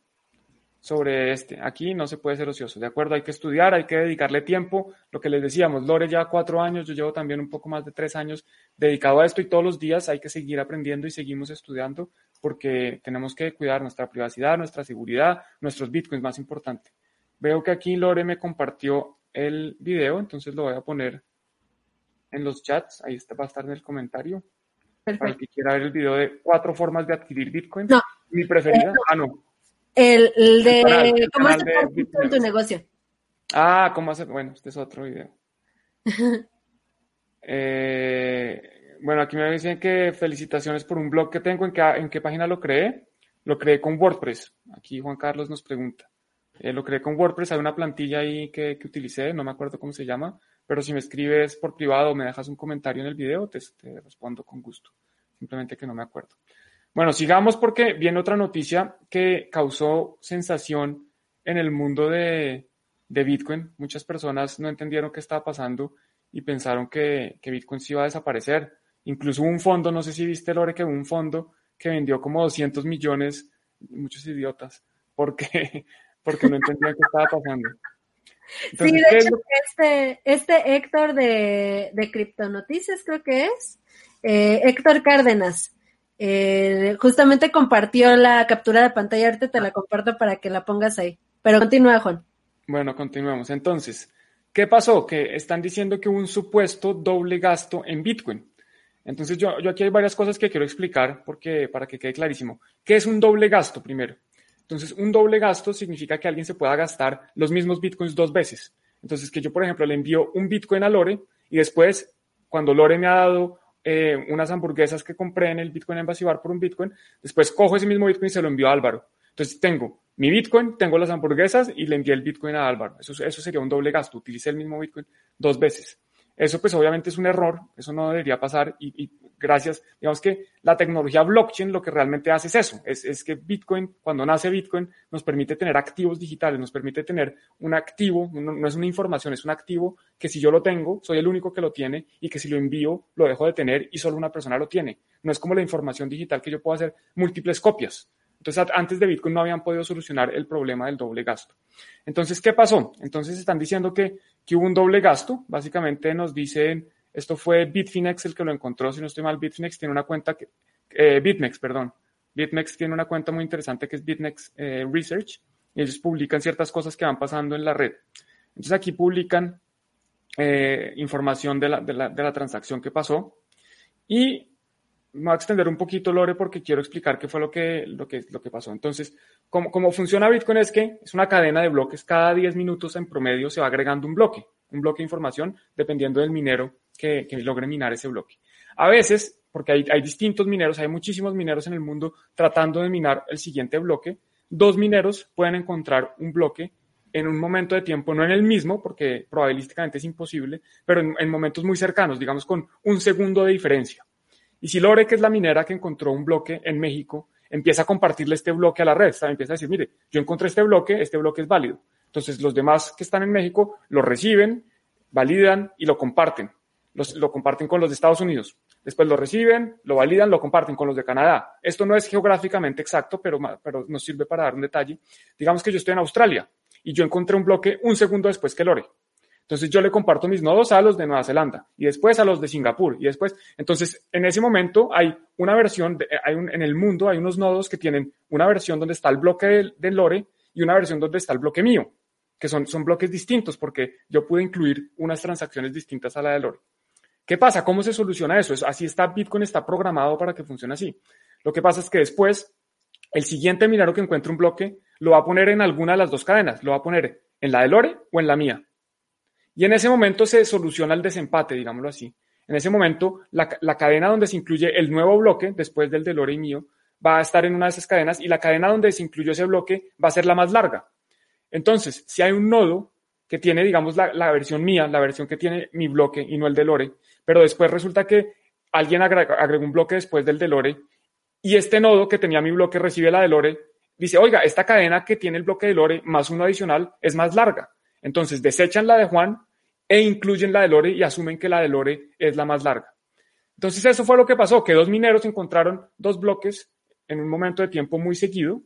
sobre este. Aquí no se puede ser ocioso, ¿de acuerdo? Hay que estudiar, hay que dedicarle tiempo. Lo que les decíamos, Lore ya cuatro años, yo llevo también un poco más de tres años dedicado a esto y todos los días hay que seguir aprendiendo y seguimos estudiando porque tenemos que cuidar nuestra privacidad, nuestra seguridad, nuestros bitcoins, más importante. Veo que aquí Lore me compartió el video, entonces lo voy a poner en los chats, ahí está, va a estar en el comentario. Para el que quiera ver el video de cuatro formas de adquirir bitcoin. No. Mi preferida, ah, no, el, de cómo hacer en tu negocio. Ah, cómo hacer, bueno, este es otro video. Eh, bueno, aquí me dicen que felicitaciones por un blog que tengo, ¿en qué, en qué página lo creé? Lo creé con WordPress. Aquí Juan Carlos nos pregunta. Eh, lo creé con WordPress, hay una plantilla ahí que, que, utilicé, no me acuerdo cómo se llama, pero si me escribes por privado o me dejas un comentario en el video, te, te respondo con gusto. Simplemente que no me acuerdo. Bueno, sigamos porque viene otra noticia que causó sensación en el mundo de, Bitcoin. Muchas personas no entendieron qué estaba pasando y pensaron que, Bitcoin se iba a desaparecer. Incluso un fondo, no sé si viste, Lore, que hubo un fondo que vendió como 200 millones, muchos idiotas, porque, porque no entendían qué estaba pasando. sí, de hecho, este, este Héctor de, de Criptonoticias, creo que es, eh, Héctor Cárdenas, eh, justamente compartió la captura de pantalla, ahorita te la comparto para que la pongas ahí. Pero continúa, Juan. Bueno, continuemos. Entonces, ¿qué pasó? Que están diciendo que hubo un supuesto doble gasto en Bitcoin. Entonces, yo, yo aquí hay varias cosas que quiero explicar porque, para que quede clarísimo. ¿Qué es un doble gasto primero? Entonces, un doble gasto significa que alguien se pueda gastar los mismos Bitcoins dos veces. Entonces, que yo, por ejemplo, le envío un Bitcoin a Lore y después, cuando Lore me ha dado eh, unas hamburguesas que compré en el Bitcoin Embassy Bar por un Bitcoin, después cojo ese mismo Bitcoin y se lo envío a Álvaro. Entonces tengo mi Bitcoin, tengo las hamburguesas y le envié el Bitcoin a Álvaro. Eso, eso sería un doble gasto, utilicé el mismo Bitcoin dos veces. Eso pues obviamente es un error, eso no debería pasar y, y gracias, digamos que la tecnología blockchain lo que realmente hace es eso, es, que Bitcoin, cuando nace Bitcoin, nos permite tener activos digitales, nos permite tener un activo, no, no, es una información, es un activo que si yo lo tengo, soy el único que lo tiene y que si lo envío, lo dejo de tener y solo una persona lo tiene. No es como la información digital que yo puedo hacer múltiples copias. Entonces, antes de Bitcoin no habían podido solucionar el problema del doble gasto. Entonces, ¿qué pasó? Entonces, están diciendo que, que hubo un doble gasto. Básicamente nos dicen esto fue Bitfinex el que lo encontró, si no estoy mal, Bitfinex tiene una cuenta que, eh, BitMEX, perdón. BitMEX tiene una cuenta muy interesante que es BitMEX eh, Research y ellos publican ciertas cosas que van pasando en la red. Entonces aquí publican eh, información de la, de, la, de la, transacción que pasó y me voy a extender un poquito, Lore, porque quiero explicar qué fue lo que, lo que, lo que pasó. Entonces, cómo, cómo funciona Bitcoin es que es una cadena de bloques. Cada 10 minutos en promedio se va agregando un bloque, un bloque de información, dependiendo del minero que, logre minar ese bloque. A veces, porque hay, hay distintos mineros, hay muchísimos mineros en el mundo tratando de minar el siguiente bloque, dos mineros pueden encontrar un bloque en un momento de tiempo, no en el mismo, porque probabilísticamente es imposible, pero en, momentos muy cercanos, digamos con un segundo de diferencia. Y si Lore, que es la minera que encontró un bloque en México, empieza a compartirle este bloque a la red, empieza a decir, mire, yo encontré este bloque, este bloque es válido. Entonces los demás que están en México lo reciben, validan y lo comparten lo comparten con los de Estados Unidos. Después lo reciben, lo validan, lo comparten con los de Canadá. Esto no es geográficamente exacto, pero, pero nos sirve para dar un detalle. Digamos que yo estoy en Australia y yo encontré un bloque un segundo después que Lore. Entonces yo le comparto mis nodos a los de Nueva Zelanda y después a los de Singapur y después, entonces en ese momento hay una versión, hay en el mundo hay unos nodos que tienen una versión donde está el bloque del, del Lore y una versión donde está el bloque mío, que son, son bloques distintos porque yo pude incluir unas transacciones distintas a la de Lore. ¿Qué pasa? ¿Cómo se soluciona eso? Así está Bitcoin, está programado para que funcione así. Lo que pasa es que después el siguiente minero que encuentre un bloque lo va a poner en alguna de las dos cadenas, lo va a poner en la de Lore o en la mía. Y en ese momento se soluciona el desempate, digámoslo así. En ese momento, la, cadena donde se incluye el nuevo bloque, después del de Lore y mío, va a estar en una de esas cadenas y la cadena donde se incluyó ese bloque va a ser la más larga. Entonces, si hay un nodo que tiene, digamos, la, versión mía, la versión que tiene mi bloque y no el de Lore, pero después resulta que alguien agregó un bloque después del de Lore y este nodo que tenía mi bloque recibe la de Lore, dice, oiga, esta cadena que tiene el bloque de Lore más uno adicional es más larga. Entonces desechan la de Juan e incluyen la de Lore y asumen que la de Lore es la más larga. Entonces eso fue lo que pasó, que dos mineros encontraron dos bloques en un momento de tiempo muy seguido,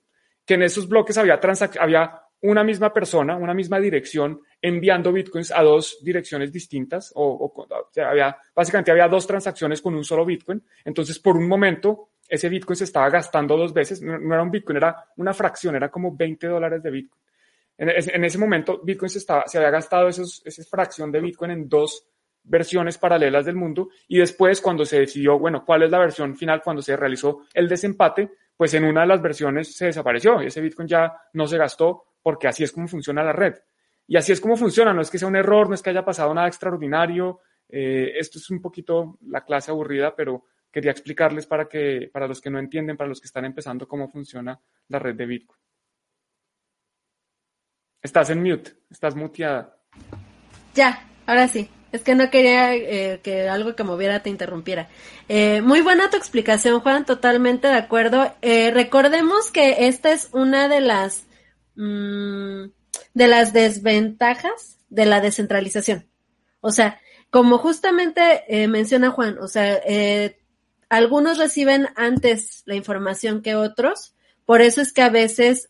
que en esos bloques había, había una misma persona, una misma dirección enviando bitcoins a dos direcciones distintas, o, había, básicamente había dos transacciones con un solo bitcoin. Entonces, por un momento, ese bitcoin se estaba gastando dos veces, no, era un bitcoin, era una fracción, era como 20 dólares de bitcoin. En, ese momento, Bitcoin se, estaba, se había gastado esos, esa fracción de Bitcoin en dos versiones paralelas del mundo y después cuando se decidió, bueno, cuál es la versión final, cuando se realizó el desempate, pues en una de las versiones se desapareció ese Bitcoin ya no se gastó porque así es como funciona la red. Y así es como funciona, no es que sea un error, no es que haya pasado nada extraordinario, eh, esto es un poquito la clase aburrida, pero quería explicarles para, que, para los que no entienden, para los que están empezando, cómo funciona la red de Bitcoin. Estás en mute, estás muteada. Ya, ahora sí. Es que no quería eh, que algo que moviera te interrumpiera. Eh, muy buena tu explicación, Juan, totalmente de acuerdo. Recordemos que esta es una de las mm, de las desventajas de la descentralización. O sea, como justamente menciona Juan, o sea, algunos reciben antes la información que otros, por eso es que a veces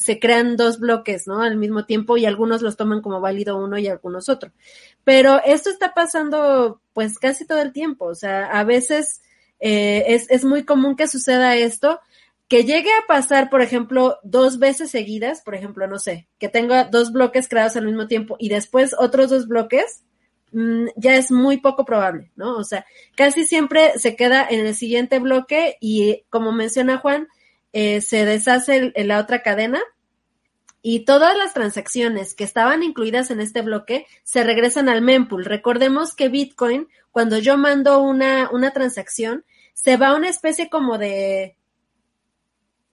se crean dos bloques, ¿no? Al mismo tiempo y algunos los toman como válido uno y algunos otro. Pero esto está pasando pues casi todo el tiempo, o sea, a veces eh, es, es muy común que suceda esto, que llegue a pasar, por ejemplo, dos veces seguidas, por ejemplo, no sé, que tenga dos bloques creados al mismo tiempo y después otros dos bloques, mm, ya es muy poco probable, ¿no? O sea, casi siempre se queda en el siguiente bloque y como menciona Juan, eh, se deshace la otra cadena y todas las transacciones que estaban incluidas en este bloque se regresan al mempool. Recordemos que Bitcoin, cuando yo mando una, una transacción, se va a una especie como de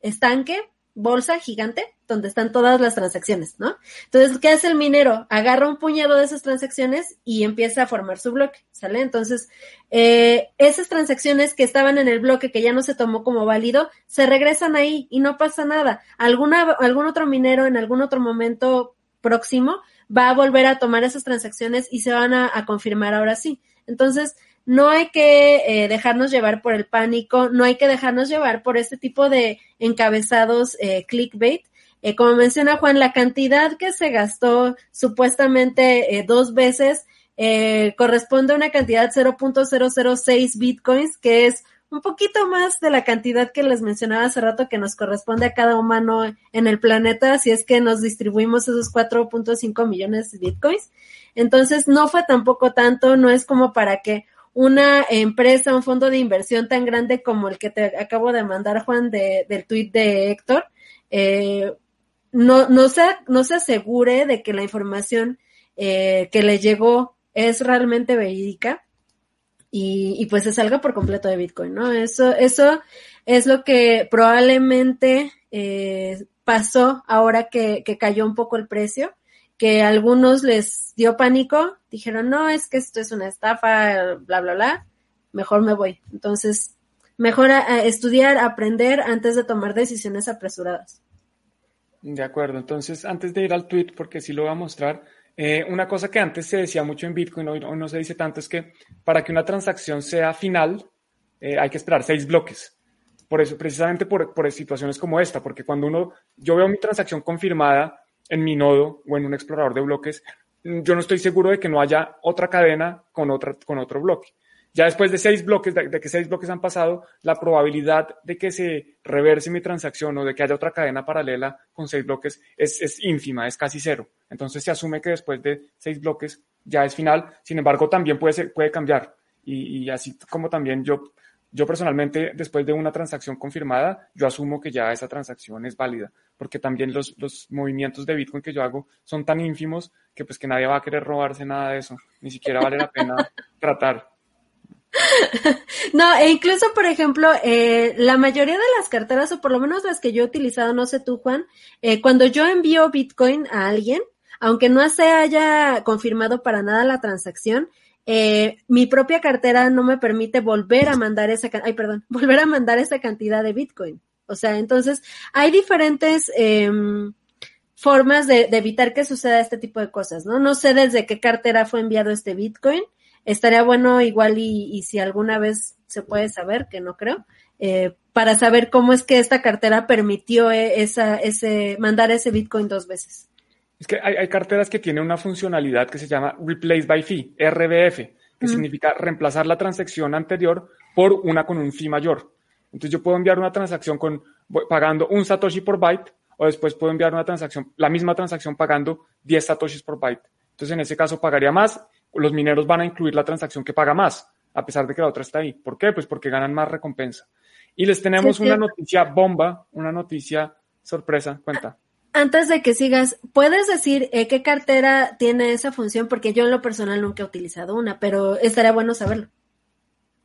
estanque bolsa gigante donde están todas las transacciones, ¿no? Entonces, ¿qué hace el minero? Agarra un puñado de esas transacciones y empieza a formar su bloque, ¿sale? Entonces, eh, esas transacciones que estaban en el bloque que ya no se tomó como válido, se regresan ahí y no pasa nada. Alguna, algún otro minero en algún otro momento próximo va a volver a tomar esas transacciones y se van a, a confirmar ahora sí. Entonces, no hay que eh, dejarnos llevar por el pánico, no hay que dejarnos llevar por este tipo de encabezados eh, clickbait. Eh, como menciona Juan, la cantidad que se gastó supuestamente dos veces corresponde a una cantidad 0.006 bitcoins, que es un poquito más de la cantidad que les mencionaba hace rato que nos corresponde a cada humano en el planeta, si es que nos distribuimos esos 4.5 millones de bitcoins. Entonces, no fue tampoco tanto, no es como para que una empresa, un fondo de inversión tan grande como el que te acabo de mandar, Juan, de, del tuit de Héctor, eh, no, no, se, no se asegure de que la información eh, que le llegó es realmente verídica y, y, pues se salga por completo de Bitcoin, ¿no? Eso, eso es lo que probablemente eh, pasó ahora que, que cayó un poco el precio que a algunos les dio pánico, dijeron, no, es que esto es una estafa, bla, bla, bla, mejor me voy. Entonces, mejor estudiar, aprender antes de tomar decisiones apresuradas. De acuerdo, entonces antes de ir al tweet, porque sí lo voy a mostrar, eh, una cosa que antes se decía mucho en Bitcoin, hoy, no se dice tanto, es que para que una transacción sea final, eh, hay que esperar seis bloques. Por eso, precisamente por, por situaciones como esta, porque cuando uno, yo veo mi transacción confirmada, en mi nodo o en un explorador de bloques, yo no estoy seguro de que no haya otra cadena con, otra, con otro bloque. Ya después de seis bloques, de, que seis bloques han pasado, la probabilidad de que se reverse mi transacción o de que haya otra cadena paralela con seis bloques es, es ínfima, es casi cero. Entonces se asume que después de seis bloques ya es final. Sin embargo, también puede, ser, puede cambiar. Y, y así como también yo yo personalmente, después de una transacción confirmada, yo asumo que ya esa transacción es válida, porque también los, los, movimientos de Bitcoin que yo hago son tan ínfimos que pues que nadie va a querer robarse nada de eso, ni siquiera vale la pena tratar. No, e incluso, por ejemplo, eh, la mayoría de las carteras, o por lo menos las que yo he utilizado, no sé tú, Juan, eh, cuando yo envío Bitcoin a alguien, aunque no se haya confirmado para nada la transacción, eh, mi propia cartera no me permite volver a mandar esa, ay, perdón, volver a mandar esa cantidad de Bitcoin. O sea, entonces hay diferentes em, formas de, evitar que suceda este tipo de cosas, ¿no? No sé desde qué cartera fue enviado este Bitcoin. Estaría bueno igual y, y si alguna vez se puede saber, que no creo, eh, para saber cómo es que esta cartera permitió eh, esa, ese, mandar ese Bitcoin dos veces. Es que hay, carteras que tienen una funcionalidad que se llama Replace by Fee, RBF, que significa reemplazar la transacción anterior por una con un fee mayor. Entonces yo puedo enviar una transacción con, pagando un Satoshi por byte o después puedo enviar una transacción, la misma transacción pagando 10 Satoshis por byte. Entonces en ese caso pagaría más, los mineros van a incluir la transacción que paga más, a pesar de que la otra está ahí. ¿Por qué? Pues porque ganan más recompensa. Y les tenemos una noticia bomba, una noticia sorpresa, cuenta antes de que sigas, ¿puedes decir eh, qué cartera tiene esa función? Porque yo en lo personal nunca he utilizado una, pero estaría bueno saberlo.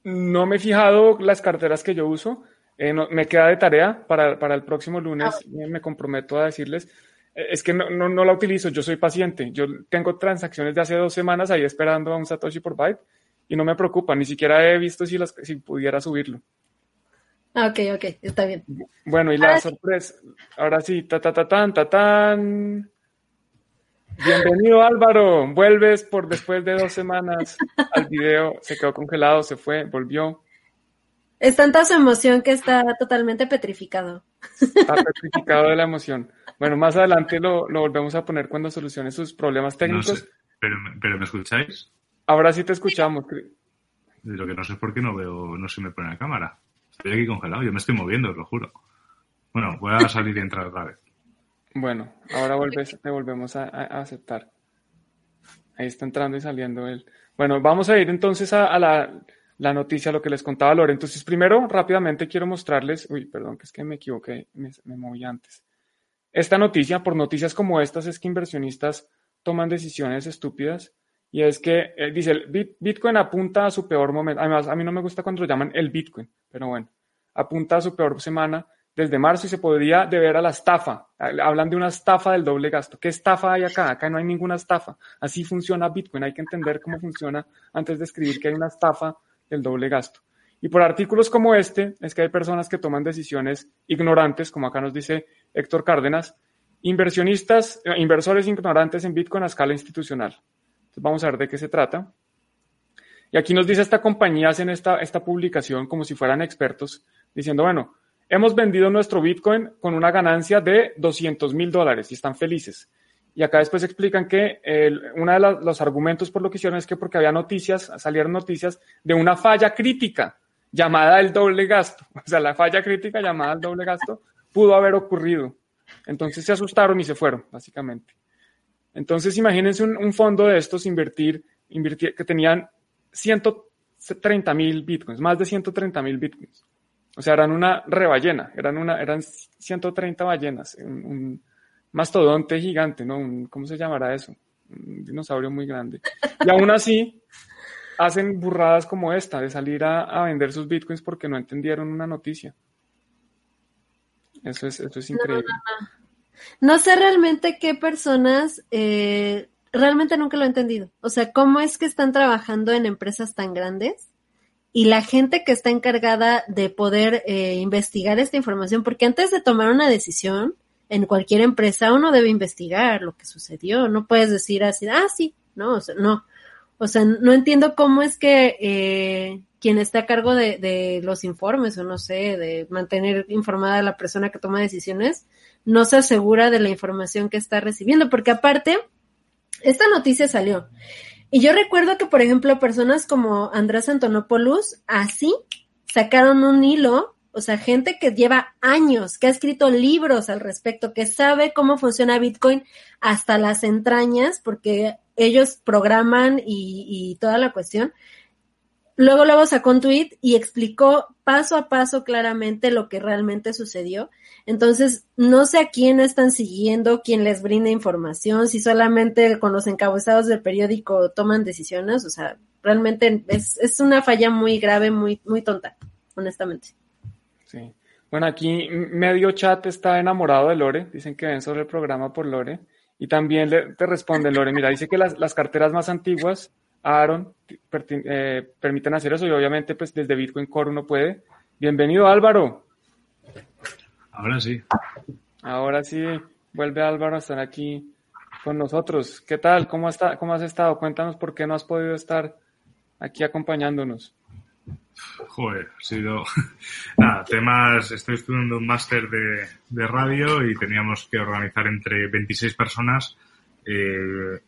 No me he fijado las carteras que yo uso. Eh, me queda de tarea para, para el próximo lunes. Ah. Me comprometo a decirles. Eh, es que no, no, la utilizo, yo soy paciente. Yo tengo transacciones de hace dos semanas ahí esperando a un Satoshi por byte y no me preocupa. Ni siquiera he visto si, las, si pudiera subirlo. Ah, ok, ok, está bien. Bueno, y la sorpresa, ahora sí, ta ta ta tan, ta tan. Bienvenido Álvaro, vuelves por después de dos semanas al video, se quedó congelado, se fue, volvió. Es tanta su emoción que está totalmente petrificado. Está petrificado de la emoción. Bueno, más adelante lo, volvemos a poner cuando solucione sus problemas técnicos. pero, pero ¿me escucháis? Ahora sí te escuchamos. Lo que no sé es por qué no veo, no se me pone la cámara. Estoy aquí congelado, yo me estoy moviendo, os lo juro. Bueno, voy a salir y entrar otra vez. Bueno, ahora volvemos a, aceptar. Ahí está entrando y saliendo él. Bueno, vamos a ir entonces a, la, la, noticia, lo que les contaba Lore. Entonces, primero, rápidamente quiero mostrarles, uy, perdón, que es que me equivoqué, me, me moví antes. Esta noticia, por noticias como estas, es que inversionistas toman decisiones estúpidas y es que eh, dice, el Bitcoin apunta a su peor momento. Además, a mí no me gusta cuando lo llaman el Bitcoin, pero bueno, apunta a su peor semana desde marzo y se podría deber a la estafa. Hablan de una estafa del doble gasto. ¿Qué estafa hay acá? Acá no hay ninguna estafa. Así funciona Bitcoin. Hay que entender cómo funciona antes de escribir que hay una estafa del doble gasto. Y por artículos como este, es que hay personas que toman decisiones ignorantes, como acá nos dice Héctor Cárdenas, inversionistas, eh, inversores ignorantes en Bitcoin a escala institucional vamos a ver de qué se trata. Y aquí nos dice esta compañía, hacen esta, esta publicación como si fueran expertos, diciendo, bueno, hemos vendido nuestro Bitcoin con una ganancia de 200 mil dólares y están felices. Y acá después explican que uno de los argumentos por lo que hicieron es que porque había noticias, salieron noticias de una falla crítica llamada el doble gasto. O sea, la falla crítica llamada el doble gasto pudo haber ocurrido. Entonces se asustaron y se fueron, básicamente. Entonces, imagínense un, fondo de estos invertir, invertir, que tenían 130 mil bitcoins, más de 130 mil bitcoins. O sea, eran una reballena, eran una, eran 130 ballenas, un, mastodonte gigante, ¿no? Un, ¿Cómo se llamará eso? Un dinosaurio muy grande. Y aún así, hacen burradas como esta, de salir a, vender sus bitcoins porque no entendieron una noticia. Eso es, eso es increíble. No sé realmente qué personas, eh, realmente nunca lo he entendido. O sea, cómo es que están trabajando en empresas tan grandes y la gente que está encargada de poder eh, investigar esta información, porque antes de tomar una decisión en cualquier empresa uno debe investigar lo que sucedió. No puedes decir así, ah, sí, no, o sea, no. O sea, no entiendo cómo es que eh, quien está a cargo de, de, los informes o no sé, de mantener informada a la persona que toma decisiones, no se asegura de la información que está recibiendo, porque aparte, esta noticia salió. Y yo recuerdo que, por ejemplo, personas como Andrés Antonopoulos, así, sacaron un hilo, o sea, gente que lleva años, que ha escrito libros al respecto, que sabe cómo funciona Bitcoin hasta las entrañas, porque ellos programan y, y toda la cuestión. Luego, luego sacó un tweet y explicó paso a paso claramente lo que realmente sucedió. Entonces, no sé a quién están siguiendo, quién les brinda información, si solamente con los encabezados del periódico toman decisiones. O sea, realmente es, es una falla muy grave, muy, muy tonta, honestamente. Sí. Bueno, aquí medio chat está enamorado de Lore. Dicen que ven sobre el programa por Lore. Y también le, te responde Lore, mira, dice que las, las carteras más antiguas Aaron eh, permiten hacer eso y obviamente pues desde Bitcoin Core uno puede. Bienvenido Álvaro. Ahora sí. Ahora sí, vuelve Álvaro a estar aquí con nosotros. ¿Qué tal? ¿Cómo, está, ¿Cómo has estado? Cuéntanos por qué no has podido estar aquí acompañándonos. Joder, ha sido... Nada, temas... Estoy estudiando un máster de, de, radio y teníamos que organizar entre 26 personas eh,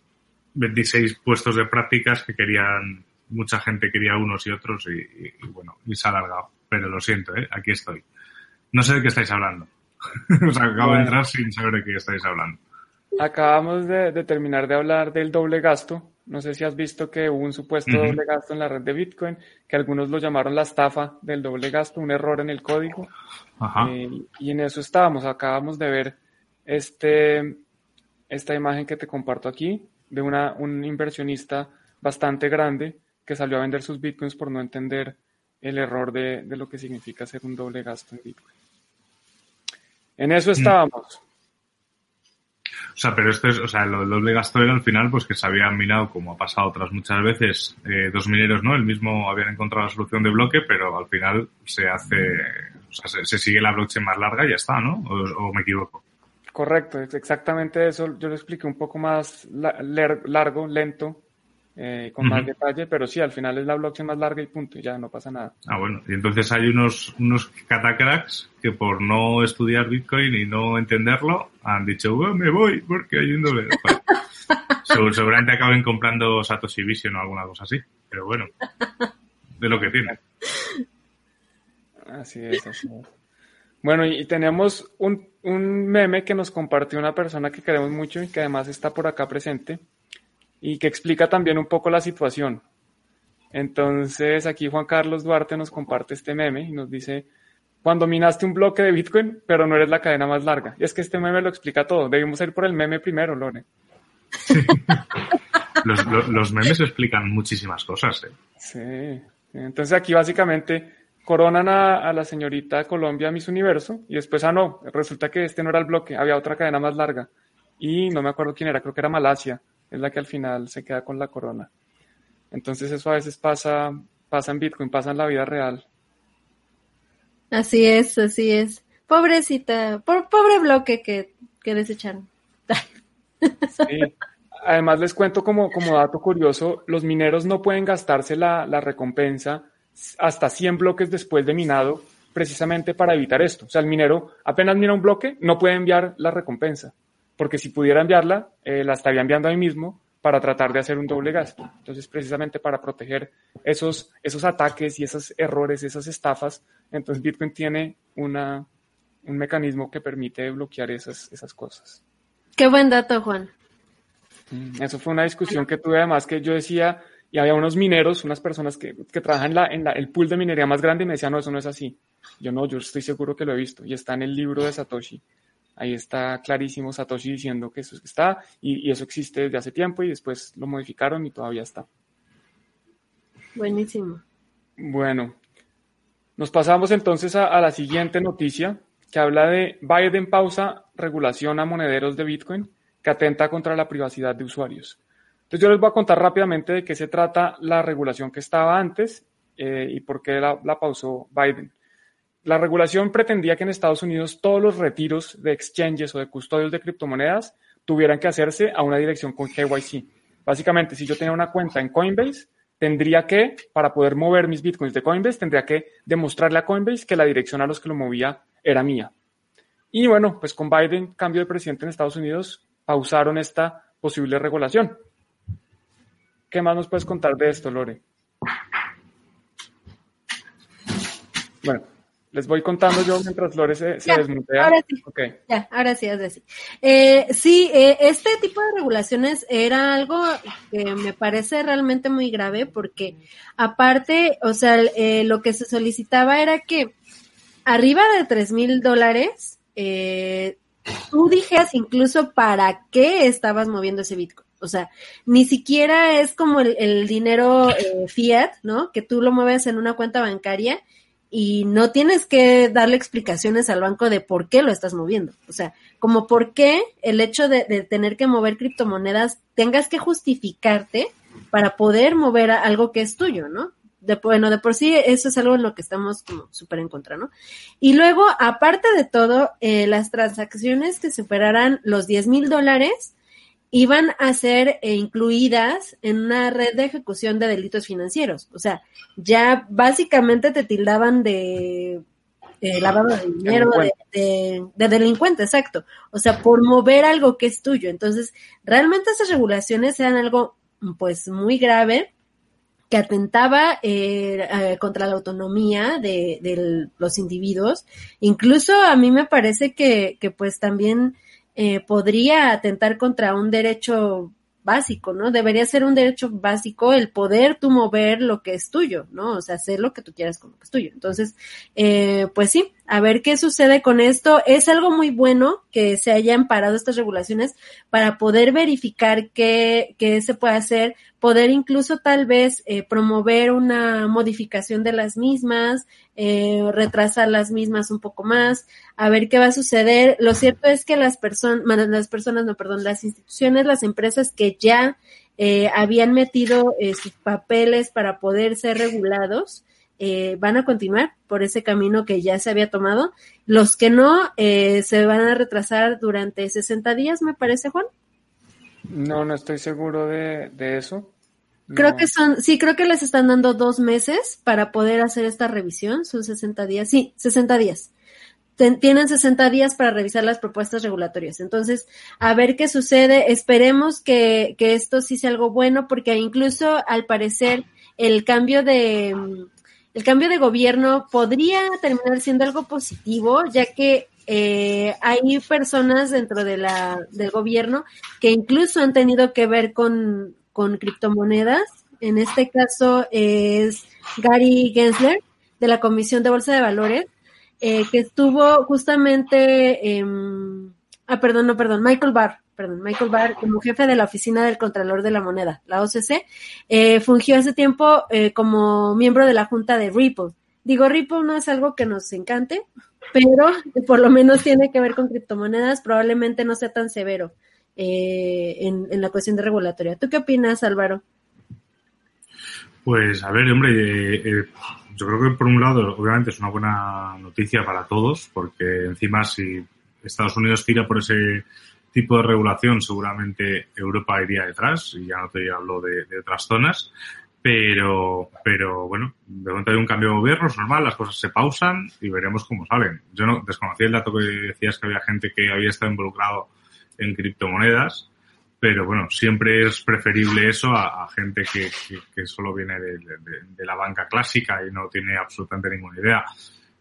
26 puestos de prácticas que querían, mucha gente quería unos y otros y, bueno, y se ha alargado. Pero lo siento, ¿eh? aquí estoy. No sé de qué estáis hablando. acabo de entrar sin saber de qué estáis hablando. Acabamos de, terminar de hablar del doble gasto. No sé si has visto que hubo un supuesto doble gasto en la red de Bitcoin, que algunos lo llamaron la estafa del doble gasto, un error en el código. Eh, y en eso estábamos. Acabamos de ver este, esta imagen que te comparto aquí de una, un inversionista bastante grande que salió a vender sus bitcoins por no entender el error de, de lo que significa hacer un doble gasto en bitcoin. En eso mm. estábamos. O sea, pero esto es, o sea, lo doble gasto era al final, pues que se habían minado, como ha pasado otras muchas veces, eh, dos mineros, ¿no? El mismo habían encontrado la solución de bloque, pero al final se hace, o sea, se, sigue la blockchain más larga y ya está, ¿no? o me equivoco? Correcto, es exactamente eso. Yo lo expliqué un poco más largo, lento, eh, con más detalle, pero sí, al final es la blockchain más larga y punto, y ya no pasa nada. Ah, bueno, y entonces hay unos, unos catacracks que por no estudiar Bitcoin y no entenderlo, han dicho, me voy porque hay un doble. seguramente acaben comprando Satoshi Vision o alguna cosa así, pero bueno, de lo que tiene. Así es, así es. Bueno, y tenemos un, un, meme que nos compartió una persona que queremos mucho y que además está por acá presente y que explica también un poco la situación. Entonces aquí Juan Carlos Duarte nos comparte este meme y nos dice, cuando minaste un bloque de Bitcoin, pero no eres la cadena más larga. Y es que este meme lo explica todo. Debimos ir por el meme primero, Lore. los, los, memes explican muchísimas cosas. ¿eh? Sí. Entonces aquí básicamente coronan a, la señorita Colombia Miss Universo y después, ah, no, resulta que este no era el bloque, había otra cadena más larga y no me acuerdo quién era, creo que era Malasia, es la que al final se queda con la corona. Entonces eso a veces pasa, pasa en Bitcoin, pasa en la vida real. Así es, así es. Pobrecita, pobre bloque que, que desecharon. Sí. Además les cuento como, como dato curioso, los mineros no pueden gastarse la, la recompensa hasta 100 bloques después de minado precisamente para evitar esto. O sea, el minero apenas mina un bloque, no puede enviar la recompensa, porque si pudiera enviarla, eh, la estaría enviando ahí mismo para tratar de hacer un doble gasto. Entonces, precisamente para proteger esos, esos ataques y esos errores, esas estafas, entonces Bitcoin tiene una, un mecanismo que permite bloquear esas, esas cosas. Qué buen dato, Juan. Mm, eso fue una discusión que tuve además que yo decía, y había unos mineros, unas personas que, que trabajan en, la, en la, el pool de minería más grande y me decían, no, eso no es así. Yo no, yo estoy seguro que lo he visto y está en el libro de Satoshi. Ahí está clarísimo Satoshi diciendo que eso está y, y eso existe desde hace tiempo y después lo modificaron y todavía está. Buenísimo. Bueno, nos pasamos entonces a, a, la siguiente noticia que habla de Biden pausa regulación a monederos de Bitcoin que atenta contra la privacidad de usuarios. Entonces yo les voy a contar rápidamente de qué se trata la regulación que estaba antes eh, y por qué la, pausó Biden. La regulación pretendía que en Estados Unidos todos los retiros de exchanges o de custodios de criptomonedas tuvieran que hacerse a una dirección con KYC. Básicamente, si yo tenía una cuenta en Coinbase, tendría que, para poder mover mis bitcoins de Coinbase, tendría que demostrarle a Coinbase que la dirección a los que lo movía era mía. Y bueno, pues con Biden, cambio de presidente en Estados Unidos, pausaron esta posible regulación. ¿Qué más nos puedes contar de esto, Lore? Bueno, les voy contando yo mientras Lore se, desmutea. Ahora sí. Ya, ahora sí, ahora sí. Eh, sí, eh, este tipo de regulaciones era algo que me parece realmente muy grave porque aparte, o sea, eh, lo que se solicitaba era que arriba de tres mil dólares, tú dijeras incluso para qué estabas moviendo ese Bitcoin. O sea, ni siquiera es como el, dinero fiat, ¿no? Que tú lo mueves en una cuenta bancaria y no tienes que darle explicaciones al banco de por qué lo estás moviendo. O sea, como por qué el hecho de, tener que mover criptomonedas tengas que justificarte para poder mover algo que es tuyo, ¿no? De, bueno, de por sí eso es algo en lo que estamos como súper en contra, ¿no? Y luego, aparte de todo, eh, las transacciones que superaran los 10 mil dólares, iban a ser eh, incluidas en una red de ejecución de delitos financieros. O sea, ya básicamente te tildaban de lavado de dinero, de, de, delincuente, exacto. O sea, por mover algo que es tuyo. Entonces, realmente esas regulaciones eran algo, pues, muy grave que atentaba eh, contra la autonomía de, de, los individuos. Incluso a mí me parece que, que pues también eh, podría atentar contra un derecho básico, ¿no? Debería ser un derecho básico el poder tú mover lo que es tuyo, ¿no? O sea, hacer lo que tú quieras con lo que es tuyo. Entonces, eh, pues sí, a ver qué sucede con esto. Es algo muy bueno que se hayan parado estas regulaciones para poder verificar qué, qué se puede hacer, poder incluso tal vez eh, promover una modificación de las mismas, eh, retrasar las mismas un poco más, a ver qué va a suceder. Lo cierto es que las personas, las personas, no, perdón, las instituciones, las empresas que ya eh, habían metido eh, sus papeles para poder ser regulados, eh, van a continuar por ese camino que ya se había tomado. Los que no, eh, se van a retrasar durante 60 días, me parece, Juan. No, no estoy seguro de, eso. Creo que son, sí, creo que les están dando dos meses para poder hacer esta revisión. Son 60 días. Sí, 60 días. tienen 60 días para revisar las propuestas regulatorias. Entonces, a ver qué sucede. Esperemos que, que esto sí sea algo bueno, porque incluso al parecer el cambio de, el cambio de gobierno podría terminar siendo algo positivo, ya que eh, hay personas dentro de la, del gobierno que incluso han tenido que ver con, con criptomonedas. En este caso es Gary Gensler de la Comisión de Bolsa de Valores, eh, que estuvo justamente, ah, perdón, no, perdón, Michael Barr, perdón, Michael Barr, como jefe de la Oficina del Contralor de la Moneda, la OCC, eh, fungió hace tiempo eh, como miembro de la Junta de Ripple. Digo, Ripple no es algo que nos encante, pero por lo menos tiene que ver con criptomonedas, probablemente no sea tan severo eh, en, en, la cuestión de regulatoria. ¿Tú qué opinas, Álvaro? Pues, a ver, hombre, yo creo que por un lado, obviamente es una buena noticia para todos, porque encima si Estados Unidos tira por ese tipo de regulación seguramente Europa iría detrás, y ya no te hablo de, de otras zonas, pero, pero bueno, de momento hay un cambio de gobierno, es normal, las cosas se pausan y veremos cómo salen. Yo no desconocía el dato que decías que había gente que había estado involucrado en criptomonedas, pero bueno, siempre es preferible eso a, a gente que, que, que, solo viene de, de, de, la banca clásica y no tiene absolutamente ninguna idea.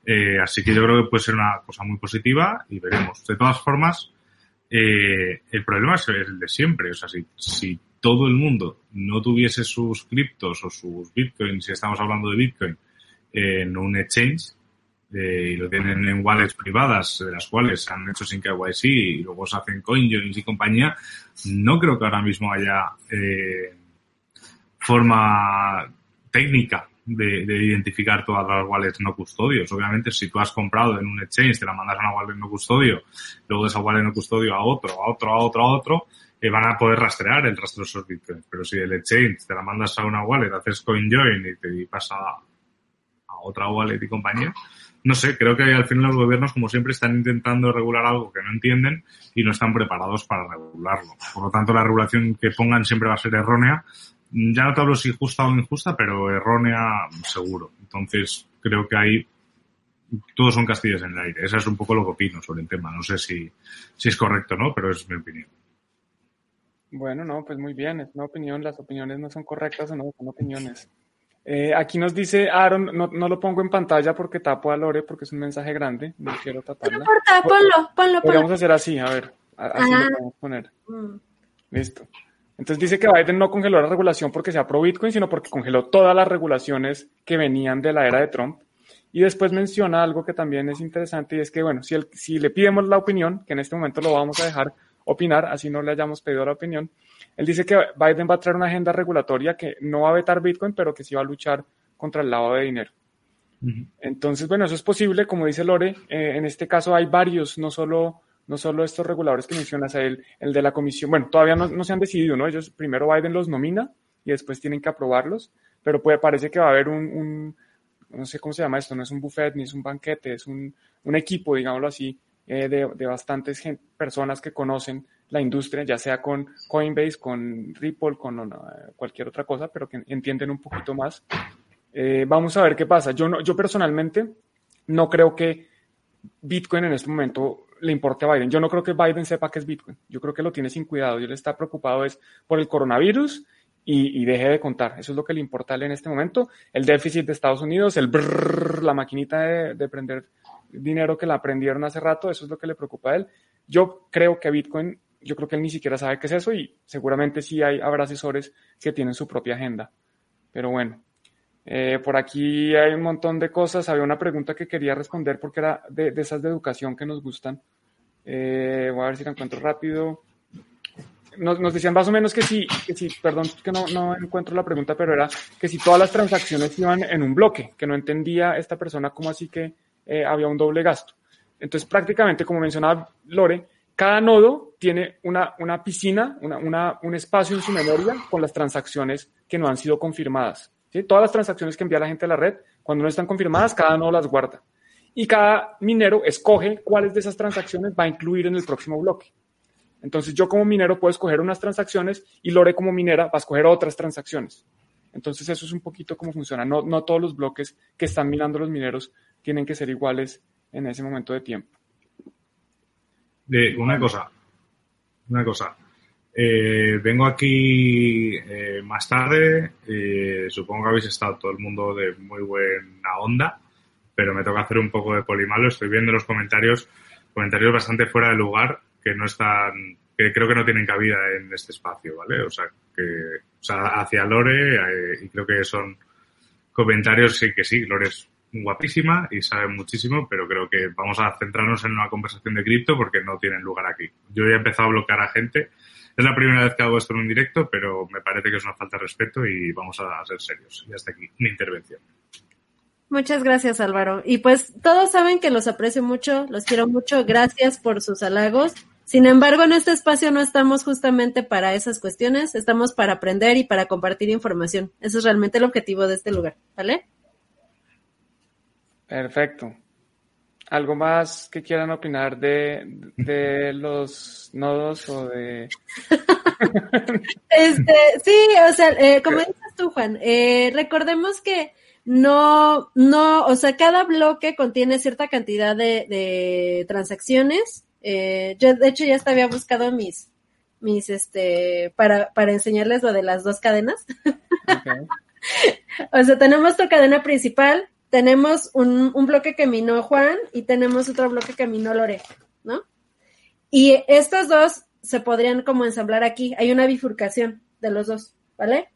Eh, así que yo creo que puede ser una cosa muy positiva y veremos. De todas formas, eh, el problema es el de siempre. O sea, si, todo el mundo no tuviese sus criptos o sus bitcoins, si estamos hablando de bitcoin, en un exchange, eh, y lo tienen en wallets privadas, de las cuales han hecho sin KYC y luego se hacen coinjoins y compañía, no creo que ahora mismo haya eh, forma técnica de, de, identificar todas las wallets no custodios. Obviamente, si tú has comprado en un exchange, te la mandas a una wallet no custodio, luego de esa wallet no custodio a otro, a otro, a otro, a otro, eh, van a poder rastrear el rastro de esos bitcoins. Pero si el exchange te la mandas a una wallet, haces CoinJoin y te pasa a otra wallet y compañía, no sé, creo que al final los gobiernos, como siempre, están intentando regular algo que no entienden y no están preparados para regularlo. Por lo tanto, la regulación que pongan siempre va a ser errónea ya no te hablo si justa o injusta, pero errónea seguro. Entonces, creo que ahí todos son castillos en el aire. Eso es un poco lo que opino sobre el tema. No sé si, si es correcto o no, pero es mi opinión. Bueno, no, pues muy bien, es una opinión, las opiniones no son correctas o no, son opiniones. Eh, aquí nos dice Aaron, no, no, lo pongo en pantalla porque tapo a Lore porque es un mensaje grande, no quiero taparla. No importa, ponlo, ponlo, ponlo. Vamos a hacer así, a ver, así lo podemos poner. Mm. Listo. Entonces dice que Biden no congeló la regulación porque sea pro Bitcoin, sino porque congeló todas las regulaciones que venían de la era de Trump. Y después menciona algo que también es interesante y es que, bueno, si, el, si le pidemos la opinión, que en este momento lo vamos a dejar opinar, así no le hayamos pedido la opinión, él dice que Biden va a traer una agenda regulatoria que no va a vetar Bitcoin, pero que sí va a luchar contra el lavado de dinero. Entonces, bueno, eso es posible, como dice Lore, eh, en este caso hay varios, no solo, no solo estos reguladores que mencionas, el, el de la comisión, bueno, todavía no, no, se han decidido, ¿no? Ellos primero Biden los nomina y después tienen que aprobarlos, pero puede, parece que va a haber un, no sé cómo se llama esto, no es un buffet ni es un banquete, es un, un equipo, digámoslo así, eh, de, de, bastantes personas que conocen la industria, ya sea con Coinbase, con Ripple, con cualquier otra cosa, pero que entienden un poquito más. Eh, vamos a ver qué pasa. Yo, no, yo personalmente no creo que Bitcoin en este momento le importe a Biden. Yo no creo que Biden sepa qué es Bitcoin. Yo creo que lo tiene sin cuidado. Y él está preocupado es por el coronavirus y, deje de contar. Eso es lo que le importa a él en este momento. El déficit de Estados Unidos, el la maquinita de, de prender dinero que la aprendieron hace rato, eso es lo que le preocupa a él. Yo creo que Bitcoin yo creo que él ni siquiera sabe qué es eso y seguramente sí hay, habrá asesores que tienen su propia agenda. Pero bueno, eh, por aquí hay un montón de cosas. Había una pregunta que quería responder porque era de, de esas de educación que nos gustan. Eh, voy a ver si la encuentro rápido. Nos, nos, decían más o menos que sí, que sí, perdón que no, no encuentro la pregunta, pero era que si todas las transacciones iban en un bloque, que no entendía esta persona cómo así que eh, había un doble gasto. Entonces, prácticamente, como mencionaba Lore, cada nodo tiene una, una piscina, una, una, un espacio en su memoria con las transacciones que no han sido confirmadas. Todas las transacciones que envía la gente a la red, cuando no están confirmadas, cada nodo las guarda. Y cada minero escoge cuáles de esas transacciones va a incluir en el próximo bloque. Entonces yo como minero puedo escoger unas transacciones y Lore como minera va a escoger otras transacciones. Entonces eso es un poquito cómo funciona. No, no todos los bloques que están minando los mineros tienen que ser iguales en ese momento de tiempo de una cosa, una cosa. Eh, vengo aquí eh, más tarde, eh, supongo que habéis estado todo el mundo de muy buena onda, pero me toca hacer un poco de polimalo. Estoy viendo los comentarios, comentarios bastante fuera de lugar, que no están, que creo que no tienen cabida en este espacio, ¿vale? O sea, que, o sea, hacia Lore, eh, y creo que son comentarios sí que sí, Lore es guapísima y sabe muchísimo, pero creo que vamos a centrarnos en una conversación de cripto porque no tienen lugar aquí. Yo ya he empezado a bloquear a gente. Es la primera vez que hago esto en un directo, pero me parece que es una falta de respeto y vamos a ser serios. Y hasta aquí mi intervención. Muchas gracias, Álvaro. Y pues todos saben que los aprecio mucho, los quiero mucho. Gracias por sus halagos. Sin embargo, en este espacio no estamos justamente para esas cuestiones, estamos para aprender y para compartir información. Ese es realmente el objetivo de este lugar, ¿vale? Perfecto. ¿Algo más que quieran opinar de, de los nodos o de...? este, sí, o sea, eh, como dices tú, Juan, eh, recordemos que no, no, o sea, cada bloque contiene cierta cantidad de, de transacciones. Eh, yo, de hecho, ya hasta había buscado mis, mis, este, para, para enseñarles lo de las dos cadenas. Okay. o sea, tenemos tu cadena principal, tenemos un, bloque que minó Juan y tenemos otro bloque que minó Lore, ¿no? Y estos dos se podrían como ensamblar aquí. Hay una bifurcación de los dos, ¿vale?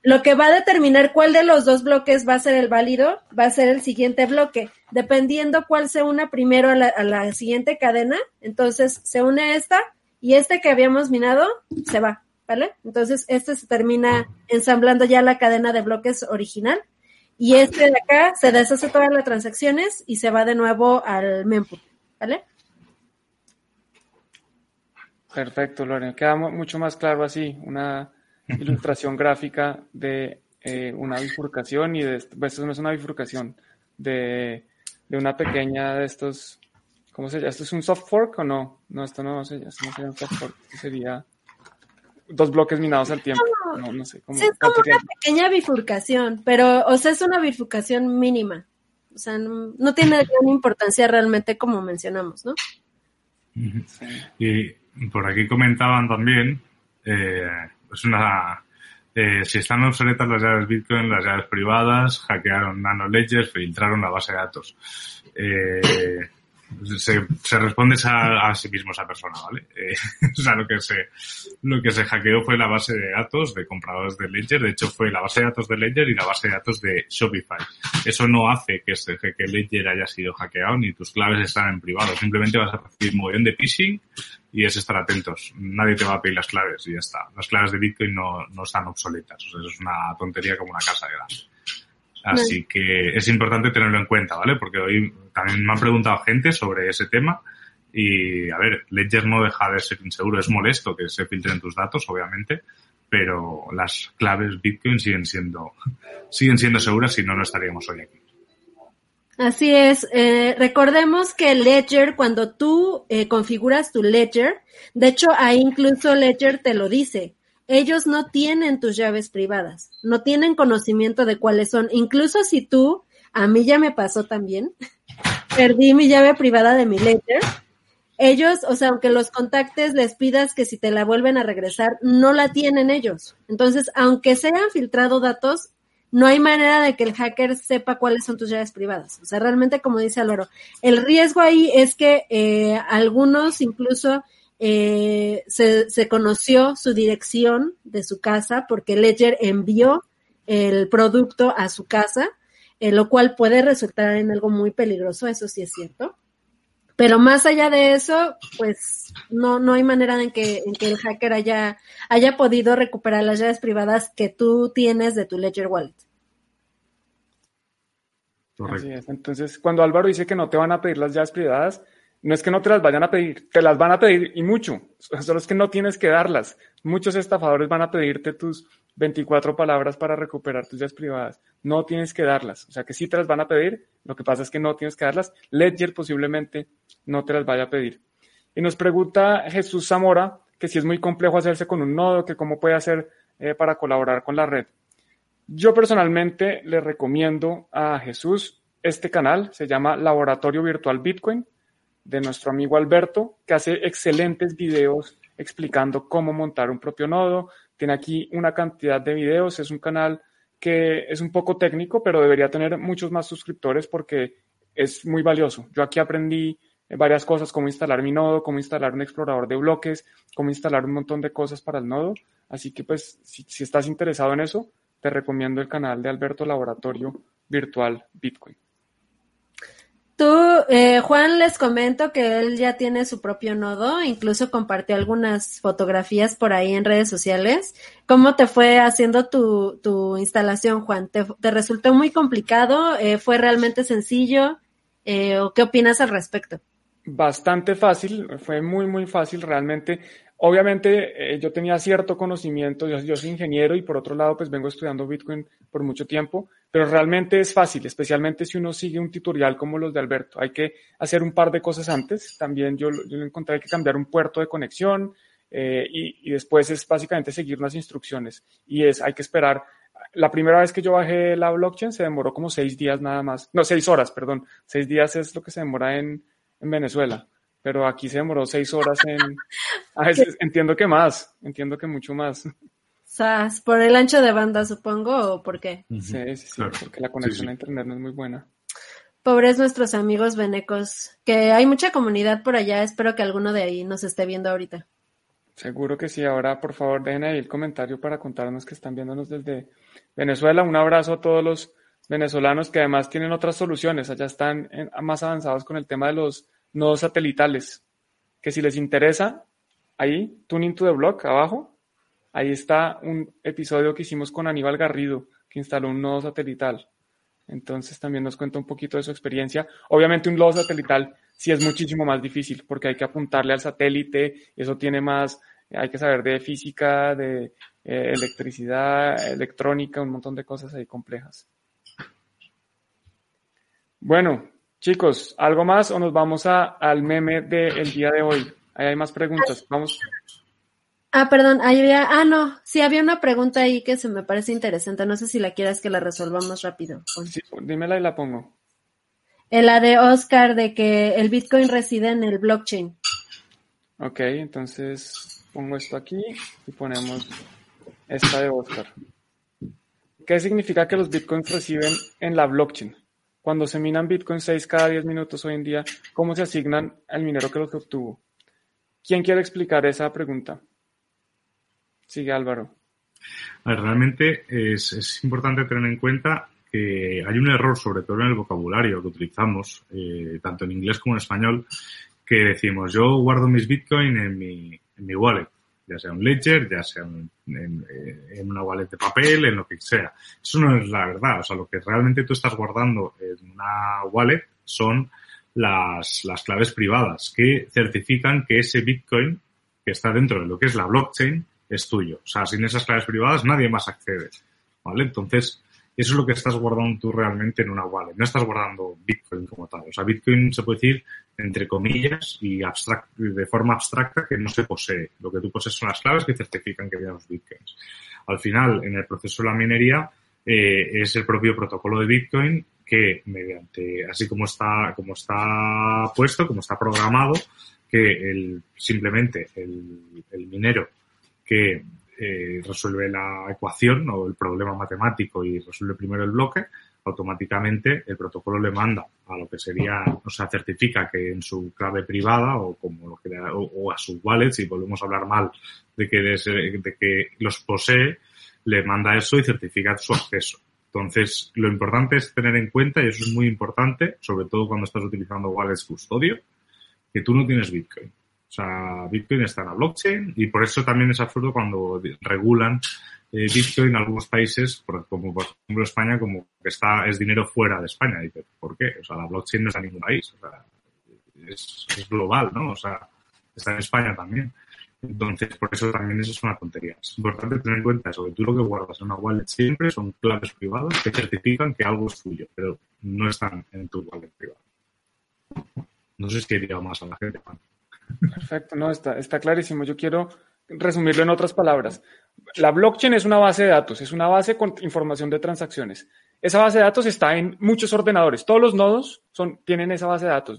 Lo que va a determinar cuál de los dos bloques va a ser el válido va a ser el siguiente bloque. Dependiendo cuál se una primero a la siguiente cadena, entonces se une esta y este que habíamos minado se va, ¿vale? Entonces este se termina ensamblando ya la cadena de bloques original y este de acá se deshace todas las transacciones y se va de nuevo al mempool, ¿vale? Perfecto, Lorena. Queda mucho más claro así, una ilustración gráfica de eh, una bifurcación y de pues esto no es una bifurcación, de, de, una pequeña de estos, ¿cómo se llama? ¿Esto es un soft fork o no? No, esto no, no sería un soft fork, sería dos bloques minados al tiempo. No, no sé cómo. Sí, es como una pequeña bifurcación, pero, o sea, es una bifurcación mínima. O sea, no, no tiene gran importancia realmente como mencionamos, ¿no? Sí. Y por aquí comentaban también Eh, es una... Eh, si están obsoletas las llaves Bitcoin, las llaves privadas, hackearon Nano Ledger, filtraron la base de datos. Eh, se, se responde a, a, sí mismo esa persona, ¿vale? Eh, o sea, lo que se, lo que se hackeó fue la base de datos de compradores de Ledger. De hecho, fue la base de datos de Ledger y la base de datos de Shopify. Eso no hace que, se, que Ledger haya sido hackeado ni tus claves están en privado. Simplemente vas a recibir un montón de phishing y es estar atentos. Nadie te va a pedir las claves y ya está. Las claves de Bitcoin no, no están obsoletas. O sea, es una tontería como una casa de gas. Así que es importante tenerlo en cuenta, ¿vale? Porque hoy también me han preguntado gente sobre ese tema y, a ver, Ledger no deja de ser inseguro. Es molesto que se filtren tus datos, obviamente, pero las claves Bitcoin siguen siendo, siguen siendo seguras y no, no estaríamos hoy aquí. Así es. Eh, recordemos que Ledger, cuando tú eh, configuras tu Ledger, de hecho ahí incluso Ledger te lo dice, ellos no tienen tus llaves privadas, no tienen conocimiento de cuáles son. Incluso si tú, a mí ya me pasó también, perdí mi llave privada de mi Ledger. Ellos, o sea, aunque los contactes, les pidas que si te la vuelven a regresar, no la tienen ellos. Entonces, aunque se hayan filtrado datos, no hay manera de que el hacker sepa cuáles son tus llaves privadas. O sea, realmente, como dice Álvaro, el riesgo ahí es que eh, algunos incluso eh, se, se, conoció su dirección de su casa porque Ledger envió el producto a su casa, eh, lo cual puede resultar en algo muy peligroso, eso sí es cierto. Pero más allá de eso, pues no, no hay manera en que, en que el hacker haya, haya podido recuperar las llaves privadas que tú tienes de tu Ledger Wallet. Así es. Entonces, cuando Álvaro dice que no te van a pedir las llaves privadas, no es que no te las vayan a pedir, te las van a pedir y mucho, solo es que no tienes que darlas. Muchos estafadores van a pedirte tus 24 palabras para recuperar tus llaves privadas. No tienes que darlas, o sea que sí te las van a pedir, lo que pasa es que no tienes que darlas. Ledger posiblemente no te las vaya a pedir. Y nos pregunta Jesús Zamora que si es muy complejo hacerse con un nodo, que cómo puede hacer eh, para colaborar con la red. Yo personalmente le recomiendo a Jesús este canal, se llama Laboratorio Virtual Bitcoin de nuestro amigo Alberto, que hace excelentes videos explicando cómo montar un propio nodo. Tiene aquí una cantidad de videos, es un canal que es un poco técnico, pero debería tener muchos más suscriptores porque es muy valioso. Yo aquí aprendí varias cosas, cómo instalar mi nodo, cómo instalar un explorador de bloques, cómo instalar un montón de cosas para el nodo. Así que pues si, si estás interesado en eso, te recomiendo el canal de Alberto Laboratorio Virtual Bitcoin. Tú, eh, Juan, les comento que él ya tiene su propio nodo, incluso compartió algunas fotografías por ahí en redes sociales. ¿Cómo te fue haciendo tu, tu instalación, Juan? ¿Te, resultó muy complicado? Eh, ¿Fue realmente sencillo? Eh, ¿O qué opinas al respecto? Bastante fácil, fue muy, muy fácil realmente. Obviamente eh, yo tenía cierto conocimiento, yo, soy ingeniero y por otro lado pues vengo estudiando Bitcoin por mucho tiempo, pero realmente es fácil, especialmente si uno sigue un tutorial como los de Alberto. Hay que hacer un par de cosas antes. También yo, yo encontré que cambiar un puerto de conexión eh, y, después es básicamente seguir unas instrucciones y es, hay que esperar la primera vez que yo bajé la blockchain se demoró como seis días nada más. No, seis horas, perdón. Seis días es lo que se demora en Venezuela pero aquí se demoró seis horas en... A veces entiendo que más, entiendo que mucho más. ¿Sas? ¿Por el ancho de banda, supongo, o por qué? Sí, sí, sí, claro. porque la conexión sí, sí. a internet no es muy buena. Pobres nuestros amigos venecos, que hay mucha comunidad por allá, espero que alguno de ahí nos esté viendo ahorita. Seguro que sí, ahora por favor dejen ahí el comentario para contarnos que están viéndonos desde Venezuela. Un abrazo a todos los venezolanos que además tienen otras soluciones, allá están en, más avanzados con el tema de los nodos satelitales, que si les interesa, ahí, Tuning to the Block, abajo, ahí está un episodio que hicimos con Aníbal Garrido, que instaló un nodo satelital. Entonces también nos cuenta un poquito de su experiencia. Obviamente un nodo satelital sí es muchísimo más difícil porque hay que apuntarle al satélite, eso tiene más, hay que saber de física, de eh, electricidad, electrónica, un montón de cosas ahí complejas. Bueno, Chicos, ¿algo más o nos vamos a, al meme del día de hoy? Ahí hay más preguntas. Vamos. Ah, perdón, ahí había, ah, no, sí había una pregunta ahí que se me parece interesante. No sé si la quieras que la resolvamos rápido. Sí, dímela y la pongo. La de Oscar de que el Bitcoin reside en el blockchain. Ok, entonces pongo esto aquí y ponemos esta de Oscar. ¿Qué significa que los bitcoins reciben en la blockchain? Cuando se minan bitcoins 6 cada 10 minutos hoy en día, ¿cómo se asignan al minero que los obtuvo? ¿Quién quiere explicar esa pregunta? Sigue Álvaro. realmente es, importante tener en cuenta que hay un error, sobre todo en el vocabulario que utilizamos, eh, tanto en inglés como en español, que decimos, yo guardo mis bitcoins en mi, en mi wallet ya sea un ledger, ya sea en, una wallet de papel, en lo que sea. Eso no es la verdad. O sea, lo que realmente tú estás guardando en una wallet son las, las claves privadas que certifican que ese Bitcoin que está dentro de lo que es la blockchain es tuyo. O sea, sin esas claves privadas nadie más accede. ¿Vale? Entonces, eso es lo que estás guardando tú realmente en una wallet. No estás guardando Bitcoin como tal. O sea, Bitcoin se puede decir entre comillas y de forma abstracta que no se posee. Lo que tú posees son las claves que certifican que los Bitcoins. Al final, en el proceso de la minería, eh, es el propio protocolo de Bitcoin que mediante, así como está, como está puesto, como está programado, que el, simplemente el minero que eh, resuelve la ecuación o el problema matemático y resuelve primero el bloque, automáticamente el protocolo le manda a lo que sería, o sea, certifica que en su clave privada o como lo que o, a su wallet, si volvemos a hablar mal de que, de que los posee, le manda eso y certifica su acceso. Entonces, lo importante es tener en cuenta, y eso es muy importante, sobre todo cuando estás utilizando wallets custodio, que tú no tienes Bitcoin. O sea, Bitcoin está en la blockchain y por eso también es absurdo cuando regulan eh, Bitcoin en algunos países, como por ejemplo España, como que está, es dinero fuera de España. Y ¿por qué? O sea, la blockchain no está en ningún país. O sea, es, global, ¿no? O sea, está en España también. Entonces, por eso también eso es una tontería. Es importante tener en cuenta eso, que tú lo que guardas en una wallet siempre son claves privadas que certifican que algo es tuyo, pero no están en tu wallet privada. No sé si he más a la gente, Juan. Perfecto, no, está, está clarísimo. Yo quiero resumirlo en otras palabras. La blockchain es una base de datos, es una base con información de transacciones. Esa base de datos está en muchos ordenadores. Todos los nodos son, tienen esa base de datos.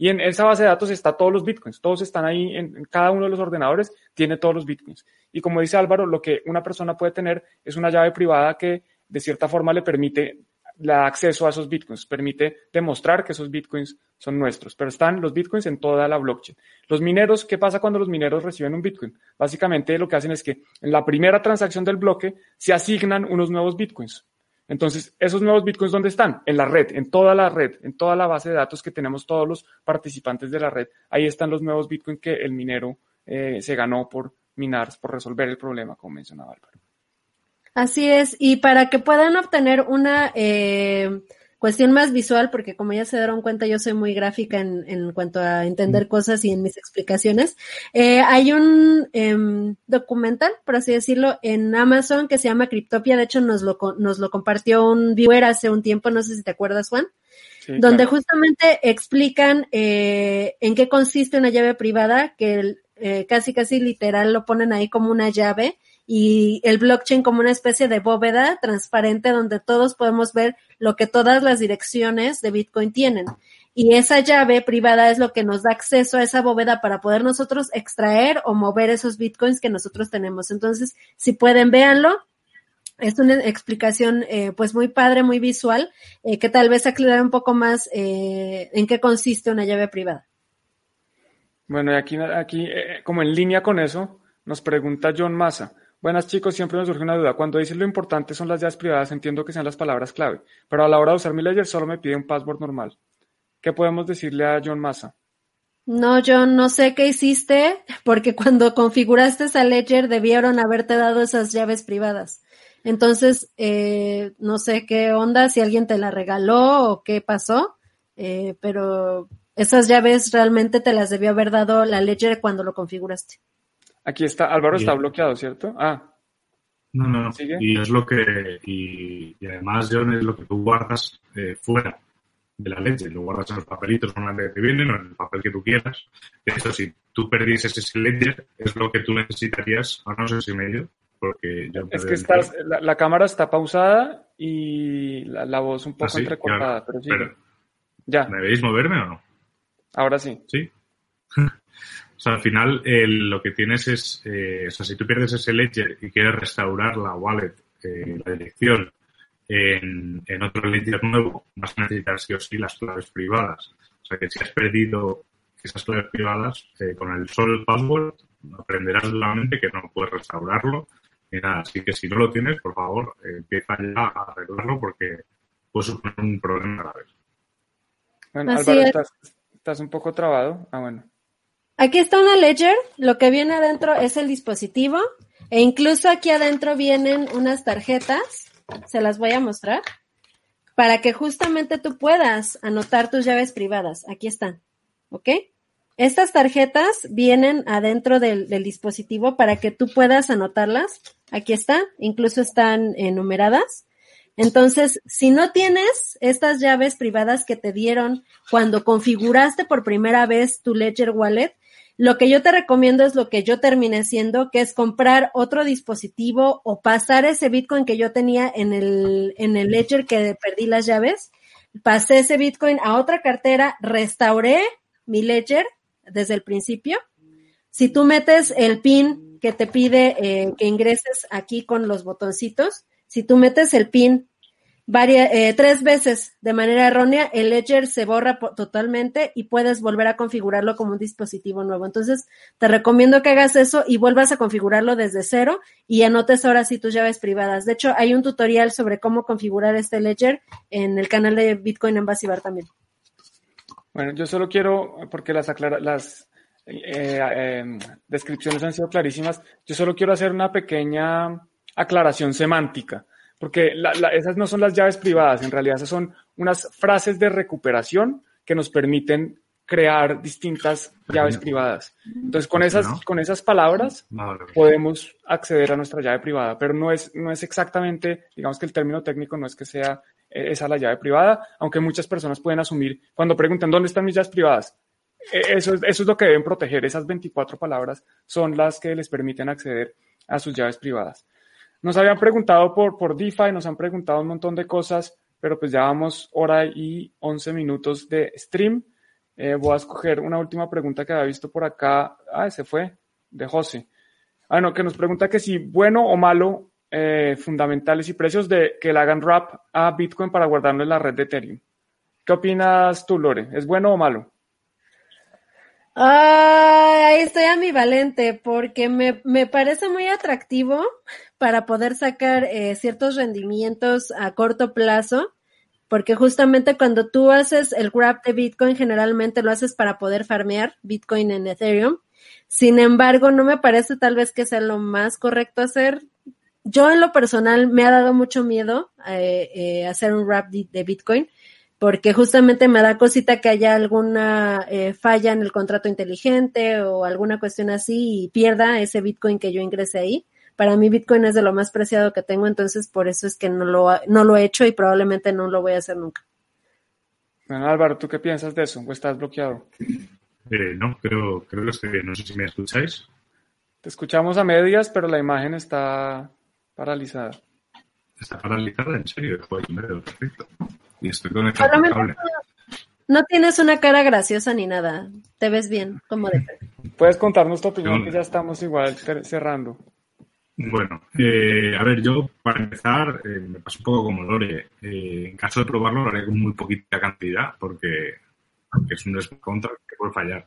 Y en esa base de datos está todos los bitcoins. Todos están ahí en, cada uno de los ordenadores, tiene todos los bitcoins. Y como dice Álvaro, lo que una persona puede tener es una llave privada que de cierta forma le permite la acceso a esos bitcoins, permite demostrar que esos bitcoins son nuestros, pero están los bitcoins en toda la blockchain. Los mineros, ¿qué pasa cuando los mineros reciben un bitcoin? Básicamente lo que hacen es que en la primera transacción del bloque se asignan unos nuevos bitcoins. Entonces, esos nuevos bitcoins, ¿dónde están? En la red, en toda la red, en toda la base de datos que tenemos todos los participantes de la red. Ahí están los nuevos bitcoins que el minero eh, se ganó por minar, por resolver el problema, como mencionaba Álvaro. Así es, y para que puedan obtener una eh, cuestión más visual, porque como ya se dieron cuenta, yo soy muy gráfica en, en cuanto a entender mm. cosas y en mis explicaciones, eh, hay un eh, documental, por así decirlo, en Amazon que se llama Cryptopia, de hecho nos lo, nos lo compartió un viewer hace un tiempo, no sé si te acuerdas, Juan. donde justamente explican eh, en qué consiste una llave privada, que eh, casi casi literal lo ponen ahí como una llave y el blockchain como una especie de bóveda transparente donde todos podemos ver lo que todas las direcciones de Bitcoin tienen. Y esa llave privada es lo que nos da acceso a esa bóveda para poder nosotros extraer o mover esos Bitcoins que nosotros tenemos. Entonces, si pueden, véanlo. Es una explicación eh, pues muy padre, muy visual, eh, que tal vez aclare un poco más eh, en qué consiste una llave privada. Bueno, y aquí, aquí como en línea con eso, nos pregunta John Massa. Buenas chicos, siempre me surge una duda. Cuando dices lo importante son las llaves privadas, entiendo que sean las palabras clave, pero a la hora de usar mi ledger solo me pide un password normal. ¿Qué podemos decirle a John Massa? No, John, no sé qué hiciste, porque cuando configuraste esa ledger debieron haberte dado esas llaves privadas. Entonces, eh, no sé qué onda, si alguien te la regaló o qué pasó, eh, pero esas llaves realmente te las debió haber dado la ledger cuando lo configuraste. Aquí está, Álvaro está bloqueado, ¿cierto? Ah. No, no, no. Y es lo que, y, además, John, es lo que tú guardas eh, fuera de la leche. Lo guardas en los papelitos con la que te vienen o en el papel que tú quieras. Eso, si tú perdieses ese ledger, es lo que tú necesitarías, a no sé si medio, porque Es que estás, la, cámara está pausada y la, voz un poco ah, entrecortada, pero sí. ya. ¿Me veis moverme o no? Ahora sí. Sí. O sea, al final lo que tienes es, eh, o sea, si tú pierdes ese ledger y quieres restaurar la wallet, eh, la dirección, en, en, otro ledger nuevo, vas a necesitar sí o sí las claves privadas. O sea, que si has perdido esas claves privadas, eh, con el solo password aprenderás nuevamente que no puedes restaurarlo ni nada. Así que si no lo tienes, por favor, empieza ya a arreglarlo porque puede suponer un problema grave. Bueno, Álvaro, estás, estás un poco trabado. Ah, bueno. Aquí está una ledger, lo que viene adentro es el dispositivo e incluso aquí adentro vienen unas tarjetas, se las voy a mostrar, para que justamente tú puedas anotar tus llaves privadas. Aquí están, ¿ok? Estas tarjetas vienen adentro del, dispositivo para que tú puedas anotarlas. Aquí está, incluso están enumeradas. Entonces, si no tienes estas llaves privadas que te dieron cuando configuraste por primera vez tu Ledger Wallet, lo que yo te recomiendo es lo que yo terminé siendo, que es comprar otro dispositivo o pasar ese Bitcoin que yo tenía en el, en el Ledger que perdí las llaves. Pasé ese Bitcoin a otra cartera, restauré mi Ledger desde el principio. Si tú metes el PIN que te pide eh, que ingreses aquí con los botoncitos, si tú metes el PIN varias, eh, tres veces de manera errónea, el ledger se borra totalmente y puedes volver a configurarlo como un dispositivo nuevo. Entonces, te recomiendo que hagas eso y vuelvas a configurarlo desde cero y anotes ahora sí tus llaves privadas. De hecho, hay un tutorial sobre cómo configurar este ledger en el canal de Bitcoin en Basibar también. Bueno, yo solo quiero, porque las, las eh, eh, descripciones han sido clarísimas, yo solo quiero hacer una pequeña aclaración semántica porque esas no son las llaves privadas, en realidad esas son unas frases de recuperación que nos permiten crear distintas llaves privadas. Entonces, con esas, con esas palabras podemos acceder a nuestra llave privada, pero no es, no es exactamente, digamos que el término técnico no es que sea eh, esa la llave privada, aunque muchas personas pueden asumir, cuando preguntan dónde están mis llaves privadas, e, eso, eso es lo que deben proteger, esas 24 palabras son las que les permiten acceder a sus llaves privadas. Nos habían preguntado por, por DeFi, nos han preguntado un montón de cosas, pero pues ya vamos hora y 11 minutos de stream. Eh, voy a escoger una última pregunta que había visto por acá. Ah, se fue, de José. Ah, no, que nos pregunta que si bueno o malo eh, fundamentales y precios de que le hagan wrap a Bitcoin para guardarlo en la red de Ethereum. ¿Qué opinas tú, Lore? ¿Es bueno o malo? Ay, estoy ambivalente porque me, me parece muy atractivo para poder sacar eh, ciertos rendimientos a corto plazo, porque justamente cuando tú haces el grab de Bitcoin, generalmente lo haces para poder farmear Bitcoin en Ethereum. Sin embargo, no me parece tal vez que sea lo más correcto hacer. Yo en lo personal me ha dado mucho miedo eh, eh, hacer un wrap de Bitcoin porque justamente me da cosita que haya alguna eh, falla en el contrato inteligente o alguna cuestión así y pierda ese Bitcoin que yo ingrese ahí. Para mí Bitcoin es de lo más preciado que tengo, entonces por eso es que no lo, no lo he hecho y probablemente no lo voy a hacer nunca. Bueno, Álvaro, ¿tú qué piensas de eso? ¿O estás bloqueado? Eh, no, creo, creo que estoy bien. No sé si me escucháis. Te escuchamos a medias, pero la imagen está paralizada. ¿Está paralizada? ¿En serio? perfecto y estoy conectado No tienes una cara graciosa ni nada. Te ves bien, como de Puedes contarnos tu opinión, que ya estamos igual cerrando. Bueno, eh, a ver, yo para empezar eh, me paso un poco como Lore. Eh, en caso de probarlo lo haré con muy poquita cantidad porque, es un contra que puede fallar.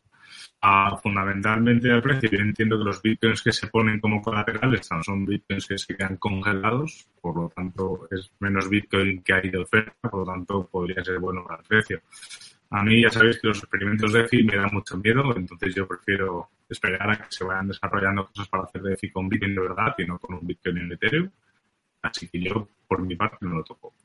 Ah, fundamentalmente al precio, yo entiendo que los bitcoins que se ponen como colaterales no son bitcoins que se quedan congelados, por lo tanto es menos bitcoin que hay de oferta, por lo tanto podría ser bueno para el precio. A mí ya sabéis que los experimentos de DeFi me dan mucho miedo, entonces yo prefiero esperar a que se vayan desarrollando cosas para hacer DeFi con Bitcoin de verdad y no con un Bitcoin en Ethereum. Así que yo, por mi parte, no lo toco.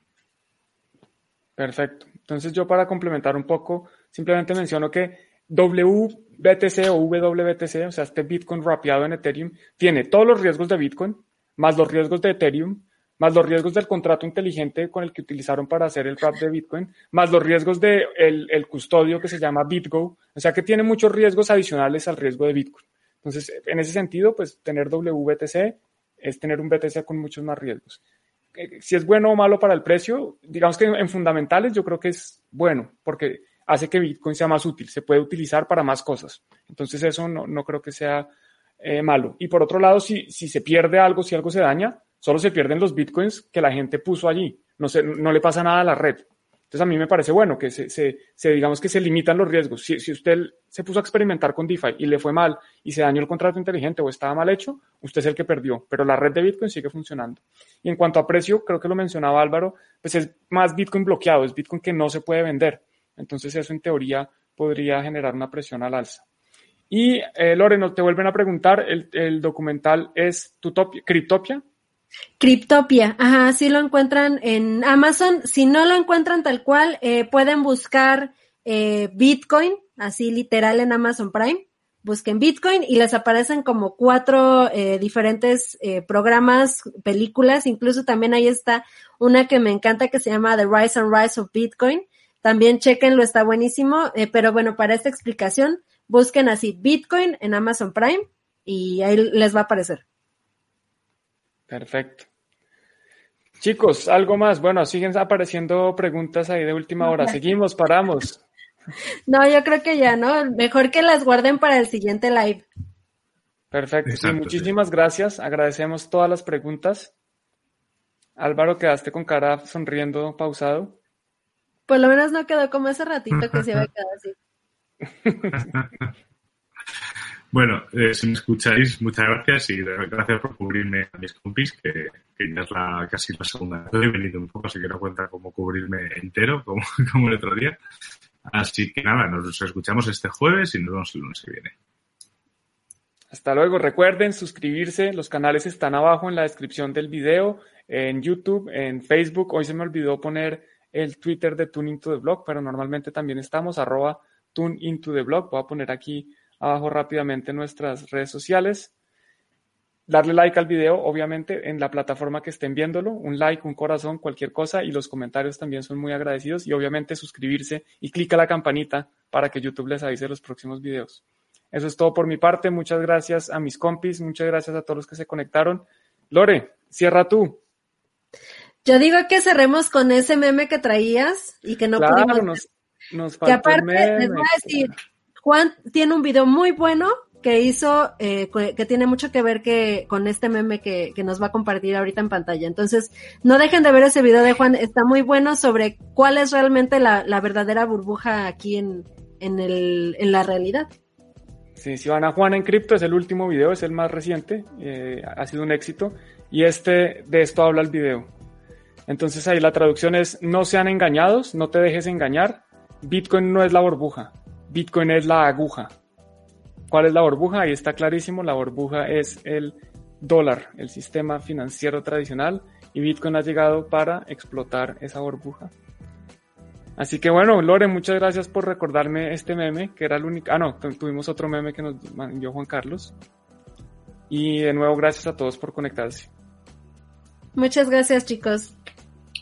Perfecto. Entonces yo para complementar un poco, simplemente menciono que WBTC o WBTC, o sea, este Bitcoin rapeado en Ethereum, tiene todos los riesgos de Bitcoin, más los riesgos de Ethereum, más los riesgos del contrato inteligente con el que utilizaron para hacer el wrap de Bitcoin, más los riesgos del de el custodio que se llama BitGo, o sea que tiene muchos riesgos adicionales al riesgo de Bitcoin. Entonces, en ese sentido, pues tener WBTC es tener un BTC con muchos más riesgos. Eh, si es bueno o malo para el precio, digamos que en fundamentales yo creo que es bueno, porque hace que Bitcoin sea más útil, se puede utilizar para más cosas. Entonces eso no, no creo que sea eh, malo. Y por otro lado, si, si se pierde algo, si algo se daña, solo se pierden los Bitcoins que la gente puso allí. No, se, no le pasa nada a la red. Entonces a mí me parece bueno que se, se, se, digamos que se limitan los riesgos. Si, si, usted se puso a experimentar con DeFi y le fue mal y se dañó el contrato inteligente o estaba mal hecho, usted es el que perdió, pero la red de Bitcoin sigue funcionando. Y en cuanto a precio, creo que lo mencionaba Álvaro, pues es más Bitcoin bloqueado, es Bitcoin que no se puede vender. Entonces eso en teoría podría generar una presión al alza. Y eh, Loreno, te vuelven a preguntar, el, documental es Tutopia, Cryptopia, Cryptopia, ajá, sí lo encuentran en Amazon. Si no lo encuentran tal cual, eh, pueden buscar eh, Bitcoin, así literal en Amazon Prime. Busquen Bitcoin y les aparecen como cuatro eh, diferentes programas, películas. Incluso también ahí está una que me encanta que se llama The Rise and Rise of Bitcoin. También chequenlo, está buenísimo. Eh, pero bueno, para esta explicación, busquen así Bitcoin en Amazon Prime y ahí les va a aparecer. Perfecto. Chicos, algo más. Bueno, siguen apareciendo preguntas ahí de última hora. Seguimos, paramos. No, yo creo que ya, ¿no? Mejor que las guarden para el siguiente live. Perfecto. Exacto, sí, muchísimas sí. gracias. Agradecemos todas las preguntas. Álvaro, quedaste con cara sonriendo, pausado. Por lo menos no quedó como ese ratito que se había quedado así. Bueno, eh, si me escucháis, muchas gracias y gracias por cubrirme a mis compis, que, que ya es la, casi la segunda. He venido un poco, así que no cuenta como cubrirme entero, como, como el otro día. Así que nada, nos escuchamos este jueves y nos vemos el lunes que viene. Hasta luego. Recuerden suscribirse. Los canales están abajo en la descripción del video, en YouTube, en Facebook. Hoy se me olvidó poner el Twitter de Tune Into the Blog, pero normalmente también estamos, arroba Tune Into the Blog. Voy a poner aquí abajo rápidamente nuestras redes sociales. Darle like al video, obviamente, en la plataforma que estén viéndolo. Un like, un corazón, cualquier cosa. Y los comentarios también son muy agradecidos. Y obviamente suscribirse y clica la campanita para que YouTube les avise los próximos videos. Eso es todo por mi parte. Muchas gracias a mis compis. Muchas gracias a todos los que se conectaron. Lore, cierra tú. Yo digo que cerremos con ese meme que traías y que no claro, pudimos. Nos, nos que aparte, meme. les voy a decir, Juan tiene un video muy bueno que hizo, eh, que tiene mucho que ver que, con este meme que, que, nos va a compartir ahorita en pantalla. Entonces, no dejen de ver ese video de Juan, está muy bueno sobre cuál es realmente la, la verdadera burbuja aquí en, en, el, en la realidad. Sí, si van a Juan en cripto, es el último video, es el más reciente, eh, ha sido un éxito, y este, de esto habla el video. Entonces ahí la traducción es, no sean engañados, no te dejes engañar, Bitcoin no es la burbuja, Bitcoin es la aguja. ¿Cuál es la burbuja? Ahí está clarísimo, la burbuja es el dólar, el sistema financiero tradicional, y Bitcoin ha llegado para explotar esa burbuja. Así que bueno, Lore, muchas gracias por recordarme este meme, que era el único... Ah, no, tuvimos otro meme que nos envió Juan Carlos. Y de nuevo, gracias a todos por conectarse. Muchas gracias, chicos.